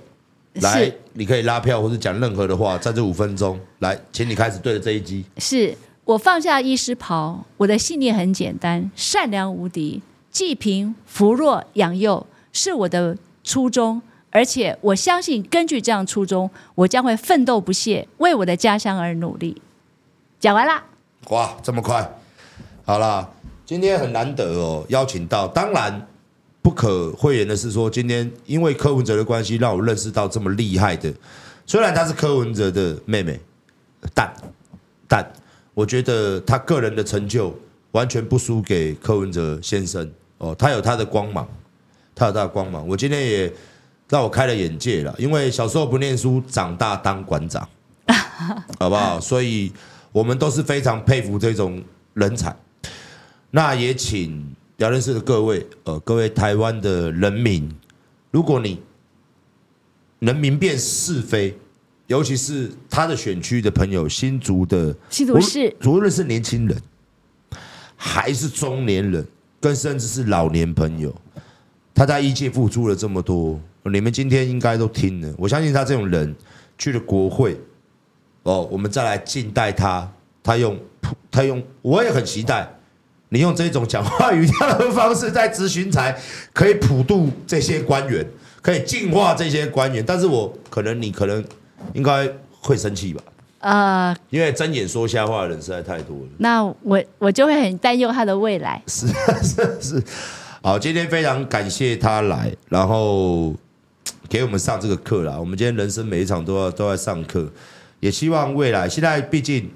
来，你可以拉票或者讲任何的话，在这五分钟来，请你开始对着这一集。
是我放下医师袍，我的信念很简单，善良无敌，济贫扶弱养幼是我的。初衷，而且我相信，根据这样初衷，我将会奋斗不懈，为我的家乡而努力。讲完了，
哇，这么快，好了，今天很难得哦，邀请到，当然不可讳言的是说，今天因为柯文哲的关系，让我认识到这么厉害的，虽然她是柯文哲的妹妹，但但我觉得她个人的成就完全不输给柯文哲先生哦，他有他的光芒。他有他的光芒，我今天也让我开了眼界了。因为小时候不念书，长大当馆长，好不好？所以我们都是非常佩服这种人才。那也请聊天室的各位，呃，各位台湾的人民，如果你能明辨是非，尤其是他的选区的朋友，新竹的
新竹市，
无论是年轻人，还是中年人，更甚至是老年朋友。他在一届付出了这么多，你们今天应该都听了。我相信他这种人去了国会，哦，我们再来静待他。他用他用，我也很期待你用这种讲话语调的方式在咨询台，可以普渡这些官员，可以净化这些官员。但是我可能你可能应该会生气吧？呃，因为睁眼说瞎话的人实在太多了。
那我我就会很担忧他的未来。
是是是，好，今天非常感谢他来，然后给我们上这个课啦。我们今天人生每一场都要都在上课，也希望未来。现在毕竟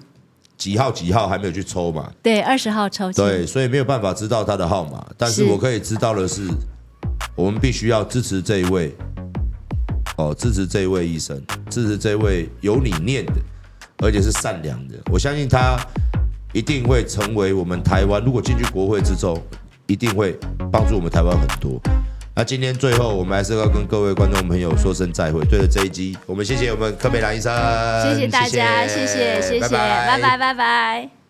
几号几号还没有去抽嘛？
对，二十号抽。
对，所以没有办法知道他的号码，但是我可以知道的是，我们必须要支持这一位，哦，支持这一位医生，支持这位有理念的。而且是善良的，我相信他一定会成为我们台湾。如果进去国会之中，一定会帮助我们台湾很多。那今天最后，我们还是要跟各位观众朋友说声再会。对着这一集，我们谢谢我们柯美兰医生，
谢谢大家，谢谢谢谢，拜拜拜拜拜拜。